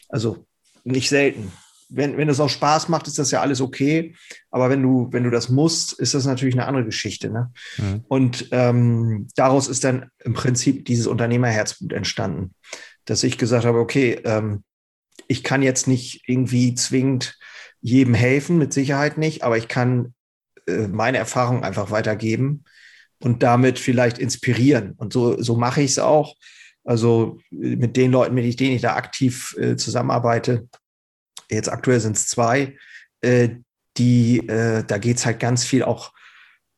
Also nicht selten wenn, wenn es auch Spaß macht, ist das ja alles okay. Aber wenn du, wenn du das musst, ist das natürlich eine andere Geschichte. Ne? Mhm. Und ähm, daraus ist dann im Prinzip dieses Unternehmerherzblut entstanden, dass ich gesagt habe, okay, ähm, ich kann jetzt nicht irgendwie zwingend jedem helfen, mit Sicherheit nicht, aber ich kann äh, meine Erfahrung einfach weitergeben und damit vielleicht inspirieren. Und so, so mache ich es auch. Also mit den Leuten, mit denen ich da aktiv äh, zusammenarbeite, jetzt aktuell sind es zwei, äh, die, äh, da geht es halt ganz viel auch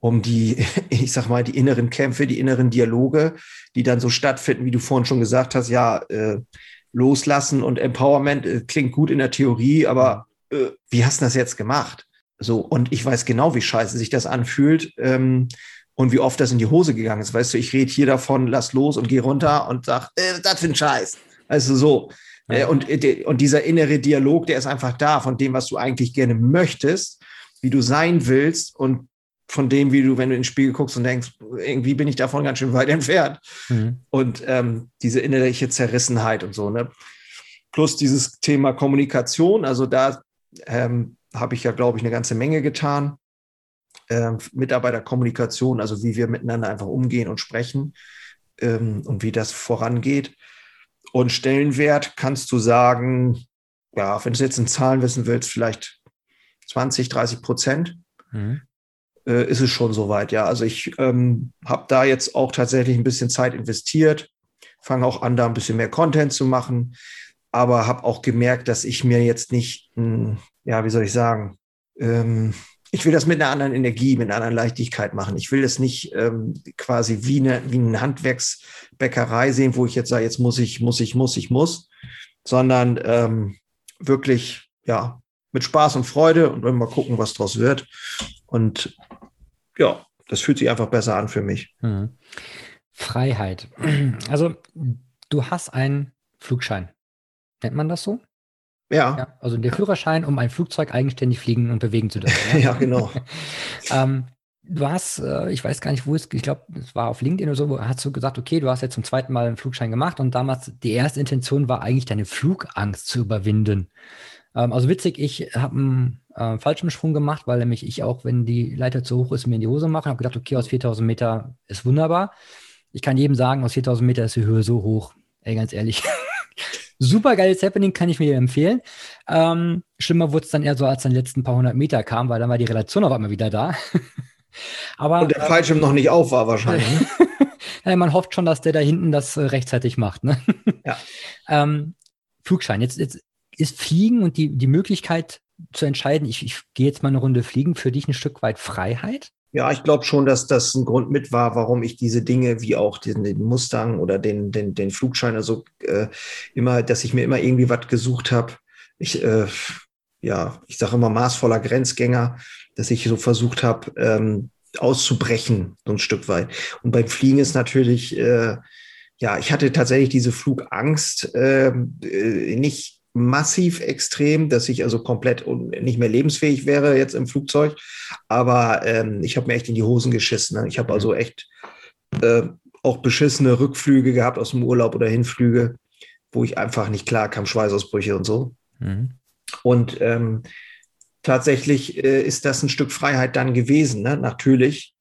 um die, ich sag mal, die inneren Kämpfe, die inneren Dialoge, die dann so stattfinden, wie du vorhin schon gesagt hast, ja, äh, loslassen und Empowerment äh, klingt gut in der Theorie, aber äh, wie hast du das jetzt gemacht? So, und ich weiß genau, wie scheiße sich das anfühlt. Ähm, und wie oft das in die Hose gegangen ist. Weißt du, ich rede hier davon, lass los und geh runter und sag, äh, das für ein Scheiß. Also so. Ja. Äh, und, äh, und dieser innere Dialog, der ist einfach da von dem, was du eigentlich gerne möchtest, wie du sein willst und von dem, wie du, wenn du ins Spiegel guckst und denkst, irgendwie bin ich davon ganz schön weit entfernt. Mhm. Und ähm, diese innerliche Zerrissenheit und so, ne? Plus dieses Thema Kommunikation, also da ähm, habe ich ja, glaube ich, eine ganze Menge getan äh, Mitarbeiterkommunikation, also wie wir miteinander einfach umgehen und sprechen ähm, und wie das vorangeht. Und Stellenwert kannst du sagen, ja, wenn du jetzt in Zahlen wissen willst, vielleicht 20, 30 Prozent. Mhm. Äh, ist es schon soweit, ja. Also ich ähm, habe da jetzt auch tatsächlich ein bisschen Zeit investiert, fange auch an, da ein bisschen mehr Content zu machen, aber habe auch gemerkt, dass ich mir jetzt nicht, mh, ja, wie soll ich sagen, ähm, ich will das mit einer anderen Energie, mit einer anderen Leichtigkeit machen. Ich will das nicht ähm, quasi wie eine, wie eine Handwerksbäckerei sehen, wo ich jetzt sage, jetzt muss ich, muss ich, muss ich, muss, sondern ähm, wirklich, ja, mit Spaß und Freude und mal gucken, was draus wird. Und ja, das fühlt sich einfach besser an für mich. Hm. Freiheit. Also, du hast einen Flugschein. Nennt man das so? Ja. ja. Also der Führerschein, um ein Flugzeug eigenständig fliegen und bewegen zu dürfen. Ja, genau. ähm, du hast, äh, ich weiß gar nicht, wo es, ich glaube, es war auf LinkedIn oder so, hast du gesagt, okay, du hast jetzt zum zweiten Mal einen Flugschein gemacht und damals die erste Intention war eigentlich deine Flugangst zu überwinden. Ähm, also witzig, ich habe einen äh, Fallschirmsprung gemacht, weil nämlich ich auch, wenn die Leiter zu hoch ist, mir in die Hose mache, habe gedacht, okay, aus 4000 Meter ist wunderbar. Ich kann jedem sagen, aus 4000 Meter ist die Höhe so hoch. Ey, ganz ehrlich. Super geiles Happening, kann ich mir empfehlen. Ähm, schlimmer wurde es dann eher so, als dann die letzten paar hundert Meter kam, weil dann war die Relation auf einmal wieder da. Aber, Und der äh, Fallschirm noch nicht auf war wahrscheinlich. Ne? ja, man hofft schon, dass der da hinten das äh, rechtzeitig macht. Ne? Ja. ähm, Flugschein. Jetzt, jetzt ist Fliegen und die, die Möglichkeit zu entscheiden, ich, ich gehe jetzt mal eine Runde fliegen, für dich ein Stück weit Freiheit? Ja, ich glaube schon, dass das ein Grund mit war, warum ich diese Dinge wie auch den, den Mustang oder den, den, den Flugschein, also äh, immer, dass ich mir immer irgendwie was gesucht habe. Ich, äh, ja, ich sage immer maßvoller Grenzgänger, dass ich so versucht habe, ähm, auszubrechen, so ein Stück weit. Und beim Fliegen ist natürlich, äh, ja, ich hatte tatsächlich diese Flugangst, ähm, äh, nicht massiv extrem, dass ich also komplett nicht mehr lebensfähig wäre jetzt im Flugzeug. Aber ähm, ich habe mir echt in die Hosen geschissen. Ne? Ich habe also echt äh, auch beschissene Rückflüge gehabt aus dem Urlaub oder Hinflüge, wo ich einfach nicht klar kam, Schweißausbrüche und so. Mhm. Und ähm, tatsächlich äh, ist das ein Stück Freiheit dann gewesen. Ne? Natürlich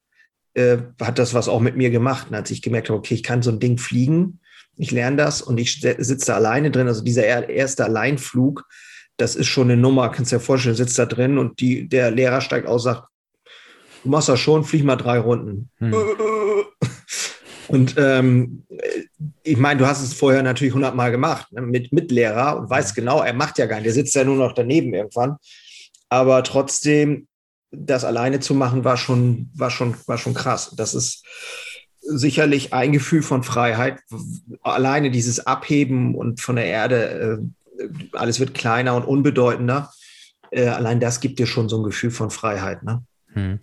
äh, hat das was auch mit mir gemacht. Und als ich gemerkt habe, okay, ich kann so ein Ding fliegen, ich lerne das und ich sitze da alleine drin. Also dieser erste Alleinflug, das ist schon eine Nummer. Kannst dir vorstellen, sitzt da drin und die, der Lehrer steigt aus, sagt, du machst das schon, flieg mal drei Runden. Hm. Und ähm, ich meine, du hast es vorher natürlich hundertmal gemacht ne, mit, mit Lehrer und weißt genau, er macht ja gar nicht, der sitzt ja nur noch daneben irgendwann. Aber trotzdem, das alleine zu machen, war schon, war schon, war schon krass. Das ist, sicherlich ein Gefühl von Freiheit. Alleine dieses Abheben und von der Erde, äh, alles wird kleiner und unbedeutender. Äh, allein das gibt dir schon so ein Gefühl von Freiheit. Ne? Hm.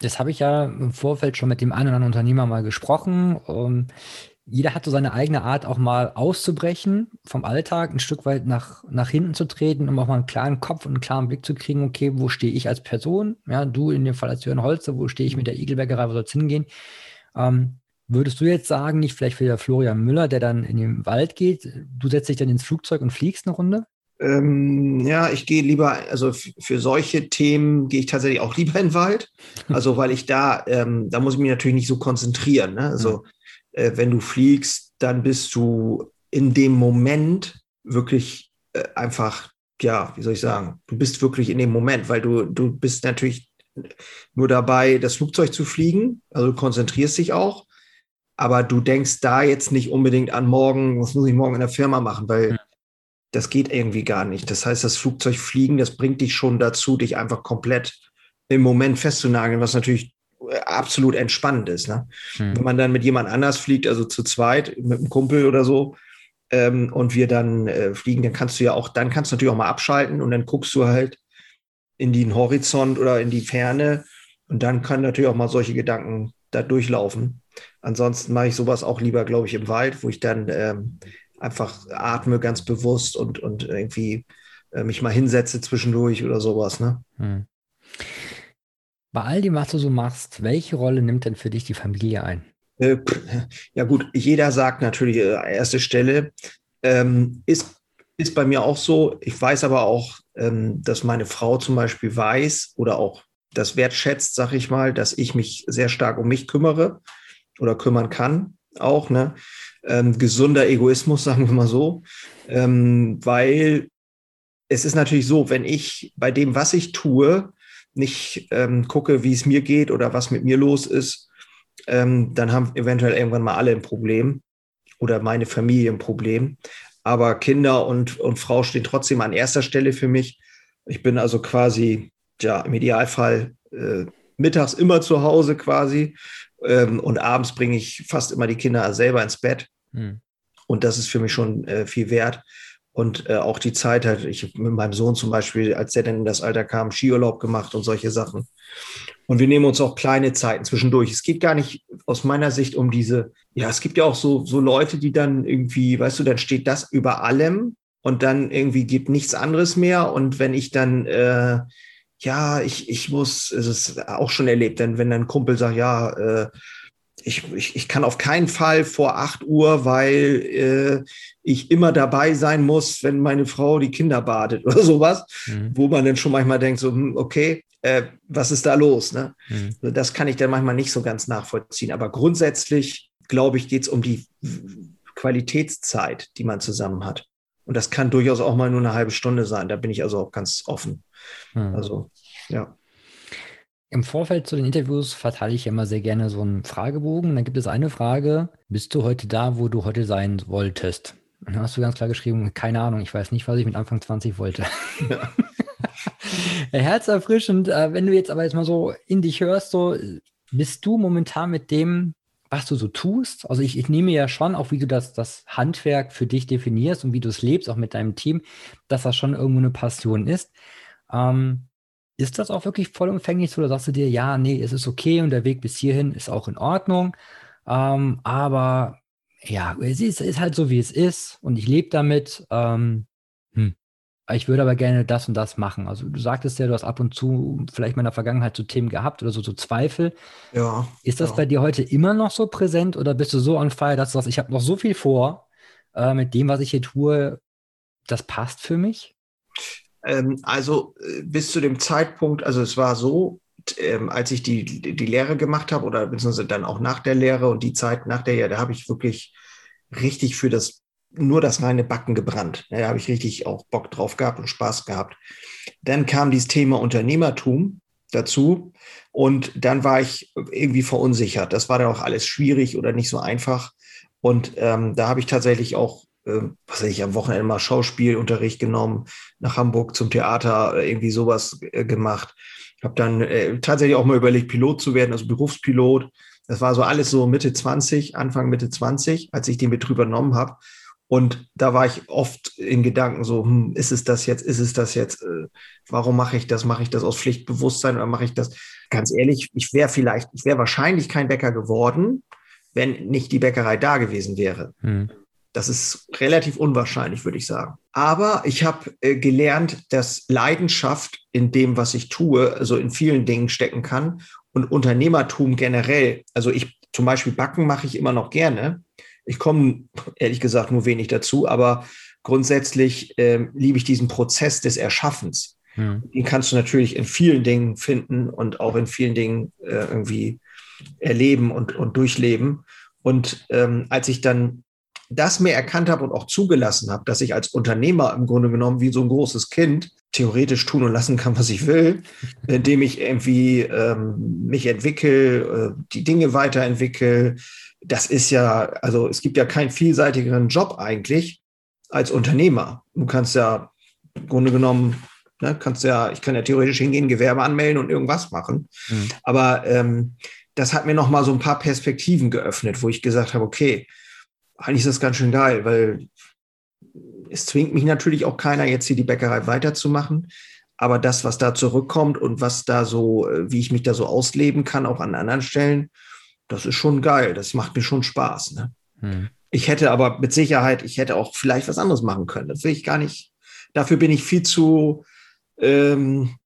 Das habe ich ja im Vorfeld schon mit dem einen oder anderen Unternehmer mal gesprochen. Um, jeder hat so seine eigene Art, auch mal auszubrechen vom Alltag, ein Stück weit nach, nach hinten zu treten, um auch mal einen klaren Kopf und einen klaren Blick zu kriegen, okay, wo stehe ich als Person? Ja, du in dem Fall als Jörn Holze, wo stehe ich mit der Igelbäckerei, wo soll es hingehen? Ähm, würdest du jetzt sagen, nicht vielleicht für Florian Müller, der dann in den Wald geht, du setzt dich dann ins Flugzeug und fliegst eine Runde? Ähm, ja, ich gehe lieber, also für solche Themen gehe ich tatsächlich auch lieber in den Wald. Also, weil ich da, ähm, da muss ich mich natürlich nicht so konzentrieren. Ne? Also, äh, wenn du fliegst, dann bist du in dem Moment wirklich äh, einfach, ja, wie soll ich sagen, du bist wirklich in dem Moment, weil du, du bist natürlich nur dabei, das Flugzeug zu fliegen. Also du konzentrierst dich auch. Aber du denkst da jetzt nicht unbedingt an morgen, was muss ich morgen in der Firma machen, weil das geht irgendwie gar nicht. Das heißt, das Flugzeug fliegen, das bringt dich schon dazu, dich einfach komplett im Moment festzunageln, was natürlich äh, absolut entspannend ist. Ne? Hm. Wenn man dann mit jemand anders fliegt, also zu zweit, mit einem Kumpel oder so, ähm, und wir dann äh, fliegen, dann kannst du ja auch, dann kannst du natürlich auch mal abschalten und dann guckst du halt in den Horizont oder in die Ferne und dann können natürlich auch mal solche Gedanken da durchlaufen. Ansonsten mache ich sowas auch lieber, glaube ich, im Wald, wo ich dann ähm, einfach atme ganz bewusst und, und irgendwie äh, mich mal hinsetze zwischendurch oder sowas. Ne? Hm. Bei all dem, was du so machst, welche Rolle nimmt denn für dich die Familie ein? Äh, ja gut, jeder sagt natürlich äh, erste Stelle. Ähm, ist, ist bei mir auch so. Ich weiß aber auch, ähm, dass meine Frau zum Beispiel weiß oder auch das wertschätzt, sag ich mal, dass ich mich sehr stark um mich kümmere oder kümmern kann auch. Ne? ähm, gesunder Egoismus, sagen wir mal so, ähm, weil es ist natürlich so, wenn ich bei dem, was ich tue, nicht ähm, gucke, wie es mir geht oder was mit mir los ist, ähm, dann haben eventuell irgendwann mal alle ein Problem oder meine Familie ein Problem. Aber Kinder und, und Frau stehen trotzdem an erster Stelle für mich. Ich bin also quasi, ja, im Idealfall äh, mittags immer zu Hause quasi ähm, und abends bringe ich fast immer die Kinder selber ins Bett. Mhm. Und das ist für mich schon äh, viel wert. Und äh, auch die Zeit halt, ich habe mit meinem Sohn zum Beispiel, als der dann in das Alter kam, Skiurlaub gemacht und solche Sachen. Und wir nehmen uns auch kleine Zeiten zwischendurch. Es geht gar nicht aus meiner Sicht um diese, ja, es gibt ja auch so, so Leute, die dann irgendwie, weißt du, dann steht das über allem und dann irgendwie gibt nichts anderes mehr. Und wenn ich dann, äh, ja, ich, ich muss, es ist auch schon erlebt, denn wenn ein Kumpel sagt, ja, äh, ich, ich, ich kann auf keinen Fall vor 8 Uhr, weil äh, ich immer dabei sein muss, wenn meine Frau die Kinder badet oder sowas, mhm. wo man dann schon manchmal denkt, so, hm, okay, äh, was ist da los? Ne? Mhm. Also das kann ich dann manchmal nicht so ganz nachvollziehen. Aber grundsätzlich, glaube ich, geht es um die Qualitätszeit, die man zusammen hat. Und das kann durchaus auch mal nur eine halbe Stunde sein. Da bin ich also auch ganz offen. Mhm. Also, ja. Im Vorfeld zu den Interviews verteile ich immer sehr gerne so einen Fragebogen. Dann gibt es eine Frage: Bist du heute da, wo du heute sein wolltest? Und dann hast du ganz klar geschrieben: Keine Ahnung, ich weiß nicht, was ich mit Anfang 20 wollte. Ja. Herzerfrischend. Äh, wenn du jetzt aber jetzt mal so in dich hörst, so bist du momentan mit dem, was du so tust? Also ich, ich nehme ja schon, auch wie du das, das Handwerk für dich definierst und wie du es lebst, auch mit deinem Team, dass das schon irgendwo eine Passion ist. Ähm, ist das auch wirklich vollumfänglich so? Oder sagst du dir, ja, nee, es ist okay und der Weg bis hierhin ist auch in Ordnung. Ähm, aber ja, es ist, ist, halt so, wie es ist und ich lebe damit. Ähm, hm. Ich würde aber gerne das und das machen. Also du sagtest ja, du hast ab und zu vielleicht mal in der Vergangenheit so Themen gehabt oder so, so Zweifel. Ja. Ist das ja. bei dir heute immer noch so präsent oder bist du so on fire, dass du sagst, ich habe noch so viel vor äh, mit dem, was ich hier tue, das passt für mich? Ähm, also äh, bis zu dem Zeitpunkt, also es war so, ähm, als ich die, die Lehre gemacht habe oder beziehungsweise dann auch nach der Lehre und die Zeit nach der Lehre, da habe ich wirklich richtig für das nur das reine Backen gebrannt. Da habe ich richtig auch Bock drauf gehabt und Spaß gehabt. Dann kam dieses Thema Unternehmertum dazu und dann war ich irgendwie verunsichert. Das war dann auch alles schwierig oder nicht so einfach. Und ähm, da habe ich tatsächlich auch äh, was weiß ich, am Wochenende mal Schauspielunterricht genommen, nach Hamburg zum Theater, äh, irgendwie sowas äh, gemacht. Habe dann äh, tatsächlich auch mal überlegt, Pilot zu werden, also Berufspilot. Das war so alles so Mitte 20, Anfang Mitte 20, als ich den Betrieb übernommen habe. Und da war ich oft in Gedanken so, hm, ist es das jetzt, ist es das jetzt, äh, warum mache ich das? Mache ich das aus Pflichtbewusstsein oder mache ich das? Ganz ehrlich, ich wäre vielleicht, ich wäre wahrscheinlich kein Bäcker geworden, wenn nicht die Bäckerei da gewesen wäre. Hm. Das ist relativ unwahrscheinlich, würde ich sagen. Aber ich habe äh, gelernt, dass Leidenschaft in dem, was ich tue, also in vielen Dingen stecken kann und Unternehmertum generell. Also ich zum Beispiel Backen mache ich immer noch gerne. Ich komme ehrlich gesagt nur wenig dazu, aber grundsätzlich äh, liebe ich diesen Prozess des Erschaffens. Mhm. Den kannst du natürlich in vielen Dingen finden und auch in vielen Dingen äh, irgendwie erleben und, und durchleben. Und ähm, als ich dann das mehr erkannt habe und auch zugelassen habe, dass ich als Unternehmer im Grunde genommen wie so ein großes Kind theoretisch tun und lassen kann, was ich will, indem ich irgendwie ähm, mich entwickle, äh, die Dinge weiterentwickle. Das ist ja, also es gibt ja keinen vielseitigeren Job eigentlich als Unternehmer. Du kannst ja im Grunde genommen, ne, kannst ja, ich kann ja theoretisch hingehen, Gewerbe anmelden und irgendwas machen. Mhm. Aber ähm, das hat mir noch mal so ein paar Perspektiven geöffnet, wo ich gesagt habe, okay, eigentlich ist das ganz schön geil, weil es zwingt mich natürlich auch keiner, jetzt hier die Bäckerei weiterzumachen. Aber das, was da zurückkommt und was da so, äh, wie ich mich da so ausleben kann, auch an anderen Stellen, das ist schon geil. Das macht mir schon Spaß. Ne? Hm. Ich hätte aber mit Sicherheit, ich hätte auch vielleicht was anderes machen können. Das will ich gar nicht. Dafür bin ich viel zu, ähm,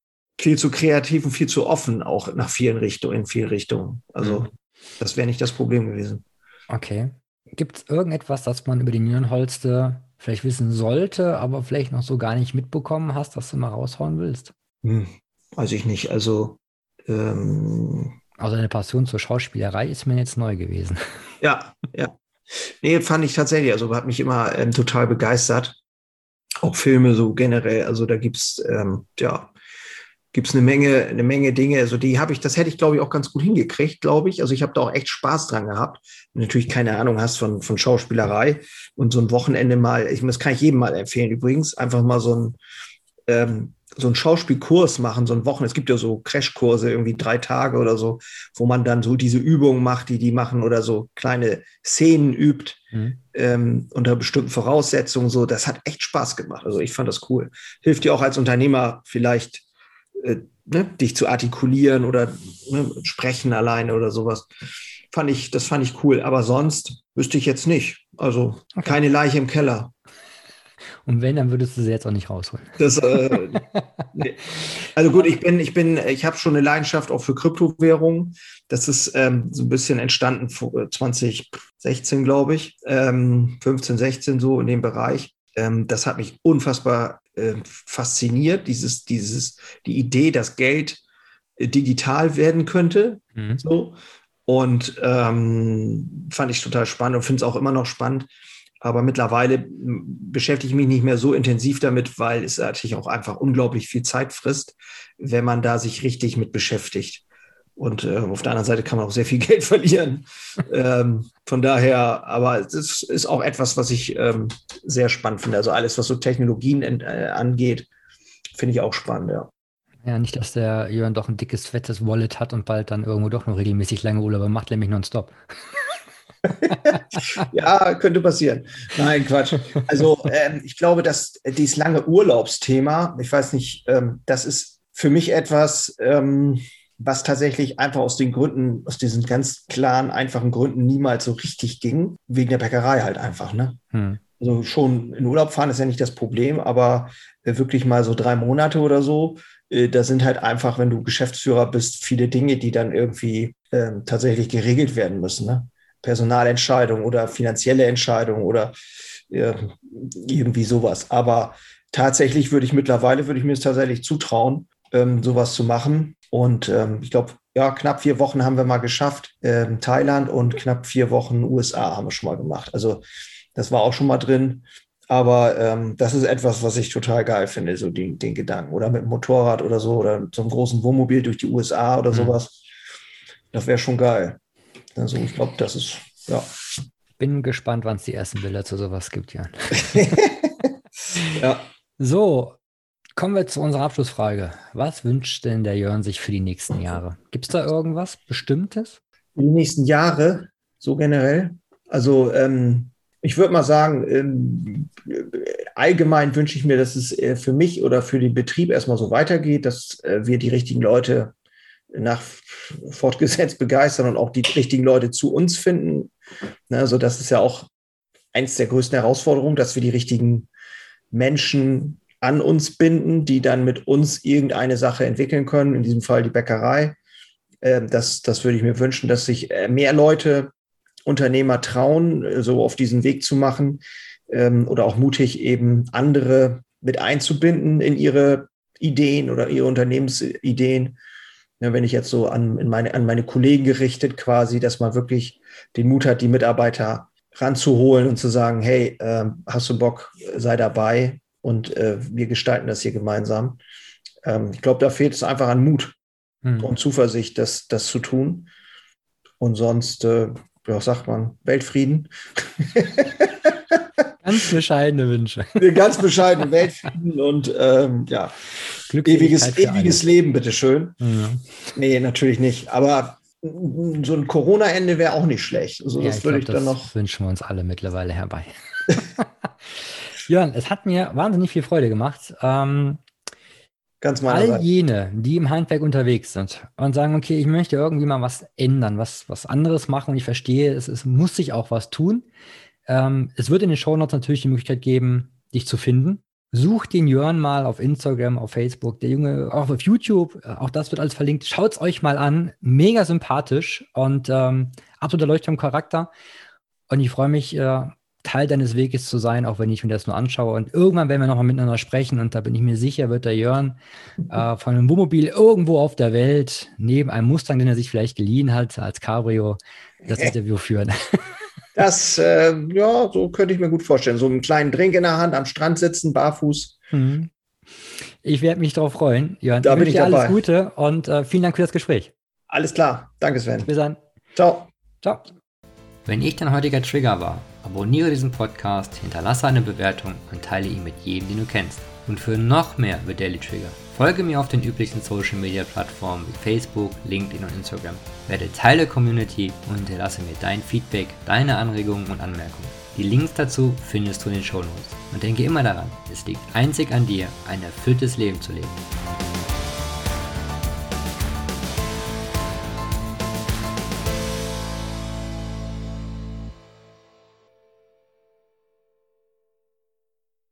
viel zu kreativ und viel zu offen, auch nach vielen Richtungen, in vielen Richtungen. Also, hm. das wäre nicht das Problem gewesen. Okay. Gibt es irgendetwas, das man über die Nierenholste vielleicht wissen sollte, aber vielleicht noch so gar nicht mitbekommen hast, dass du mal raushauen willst? Hm, weiß ich nicht. Also, ähm, also deine Passion zur Schauspielerei ist mir jetzt neu gewesen. Ja, ja. Nee, fand ich tatsächlich, also hat mich immer ähm, total begeistert. Auch Filme so generell, also da gibt es ähm, ja gibt es eine Menge, eine Menge Dinge. Also die habe ich, das hätte ich, glaube ich, auch ganz gut hingekriegt, glaube ich. Also ich habe da auch echt Spaß dran gehabt. Wenn du natürlich keine Ahnung hast von, von Schauspielerei und so ein Wochenende mal, ich, das kann ich jedem mal empfehlen übrigens, einfach mal so ein, ähm, so einen Schauspielkurs machen, so ein Wochen. Es gibt ja so Crashkurse, irgendwie drei Tage oder so, wo man dann so diese Übungen macht, die die machen oder so kleine Szenen übt mhm. ähm, unter bestimmten Voraussetzungen. So, das hat echt Spaß gemacht. Also ich fand das cool. Hilft dir auch als Unternehmer vielleicht äh, ne, dich zu artikulieren oder ne, sprechen alleine oder sowas. Fand ich, das fand ich cool. Aber sonst wüsste ich jetzt nicht. Also okay. keine Leiche im Keller. Und wenn, dann würdest du sie jetzt auch nicht rausholen. Das, äh, nee. Also gut, ich bin, ich bin, ich habe schon eine Leidenschaft auch für Kryptowährungen. Das ist ähm, so ein bisschen entstanden 2016, glaube ich, ähm, 15, 16 so in dem Bereich. Ähm, das hat mich unfassbar äh, fasziniert, dieses, dieses, die Idee, dass Geld äh, digital werden könnte. Mhm. So. Und ähm, fand ich total spannend und finde es auch immer noch spannend. Aber mittlerweile beschäftige ich mich nicht mehr so intensiv damit, weil es natürlich auch einfach unglaublich viel Zeit frisst, wenn man da sich richtig mit beschäftigt. Und äh, auf der anderen Seite kann man auch sehr viel Geld verlieren. ähm, von daher, aber es ist auch etwas, was ich ähm, sehr spannend finde. Also alles, was so Technologien äh, angeht, finde ich auch spannend, ja. Ja, nicht, dass der Jörn doch ein dickes, fettes Wallet hat und bald dann irgendwo doch noch regelmäßig lange Urlaube macht, nämlich nonstop. ja, könnte passieren. Nein, Quatsch. Also ähm, ich glaube, dass dieses lange Urlaubsthema, ich weiß nicht, ähm, das ist für mich etwas, ähm, was tatsächlich einfach aus den Gründen, aus diesen ganz klaren, einfachen Gründen niemals so richtig ging, wegen der Bäckerei halt einfach, ne? Hm. Also schon in Urlaub fahren ist ja nicht das Problem, aber äh, wirklich mal so drei Monate oder so, äh, da sind halt einfach, wenn du Geschäftsführer bist, viele Dinge, die dann irgendwie äh, tatsächlich geregelt werden müssen, ne? Personalentscheidungen oder finanzielle Entscheidungen oder äh, irgendwie sowas. Aber tatsächlich würde ich mittlerweile, würde ich mir es tatsächlich zutrauen, ähm, sowas zu machen. Und ähm, ich glaube, ja, knapp vier Wochen haben wir mal geschafft. Ähm, Thailand und knapp vier Wochen USA haben wir schon mal gemacht. Also das war auch schon mal drin. Aber ähm, das ist etwas, was ich total geil finde, so die, den Gedanken. Oder mit dem Motorrad oder so oder so einem großen Wohnmobil durch die USA oder mhm. sowas. Das wäre schon geil. Also ich glaube, das ist, ja. Bin gespannt, wann es die ersten Bilder zu sowas gibt, Jan. ja. So, Kommen wir zu unserer Abschlussfrage. Was wünscht denn der Jörn sich für die nächsten Jahre? Gibt es da irgendwas Bestimmtes? Für die nächsten Jahre, so generell? Also ähm, ich würde mal sagen, ähm, allgemein wünsche ich mir, dass es äh, für mich oder für den Betrieb erstmal so weitergeht, dass äh, wir die richtigen Leute nach fortgesetzt begeistern und auch die richtigen Leute zu uns finden. Also das ist ja auch eins der größten Herausforderungen, dass wir die richtigen Menschen an uns binden, die dann mit uns irgendeine Sache entwickeln können, in diesem Fall die Bäckerei. Ähm, das, das würde ich mir wünschen, dass sich äh, mehr Leute, Unternehmer trauen, äh, so auf diesen Weg zu machen, ähm, oder auch mutig, eben andere mit einzubinden in ihre Ideen oder ihre Unternehmensideen. Wenn ich jetzt so an, meine, an meine Kollegen gerichtet quasi, dass man wirklich den Mut hat, die Mitarbeiter ranzuholen und zu sagen, hey, äh, hast du Bock, sei dabei und äh, wir gestalten das hier gemeinsam. Ähm, ich glaube, da fehlt es einfach an Mut hm. und Zuversicht, das, das zu tun. Und sonst, äh, ja, sagt man, Weltfrieden. Ganz bescheidene Wünsche. Ganz bescheidene Weltfrieden und ähm, ja, ewiges, ewiges Leben, bitteschön. Ja. Nee, natürlich nicht. Aber so ein Corona-Ende wäre auch nicht schlecht. Also ja, das ich würde ich dann noch. wünschen wir uns alle mittlerweile herbei. Jörn, es hat mir wahnsinnig viel Freude gemacht. Ähm, Ganz mal. All jene, die im Handwerk unterwegs sind und sagen, okay, ich möchte irgendwie mal was ändern, was, was anderes machen und ich verstehe, es, es muss sich auch was tun. Ähm, es wird in den Shownotes natürlich die Möglichkeit geben, dich zu finden. Sucht den Jörn mal auf Instagram, auf Facebook, der Junge, auch auf YouTube, auch das wird alles verlinkt. Schaut es euch mal an. Mega sympathisch und ähm, absoluter Leuchtturm Charakter. Und ich freue mich, äh, Teil deines Weges zu sein, auch wenn ich mir das nur anschaue. Und irgendwann werden wir nochmal miteinander sprechen und da bin ich mir sicher, wird der Jörn äh, von einem Wohnmobil irgendwo auf der Welt neben einem Mustang, den er sich vielleicht geliehen hat, als Cabrio, das Interview führen. Das, äh, ja, so könnte ich mir gut vorstellen. So einen kleinen Drink in der Hand, am Strand sitzen, barfuß. Mhm. Ich werde mich darauf freuen. Jörn, da ich bin ich dabei. alles Gute und äh, vielen Dank für das Gespräch. Alles klar. Danke, Sven. Bis dann. Ciao. Ciao. Wenn ich dein heutiger Trigger war, abonniere diesen Podcast, hinterlasse eine Bewertung und teile ihn mit jedem, den du kennst. Und für noch mehr über Daily Trigger, folge mir auf den üblichen Social Media Plattformen wie Facebook, LinkedIn und Instagram. Werde Teil der Community und hinterlasse mir dein Feedback, deine Anregungen und Anmerkungen. Die Links dazu findest du in den Show Notes. Und denke immer daran, es liegt einzig an dir, ein erfülltes Leben zu leben.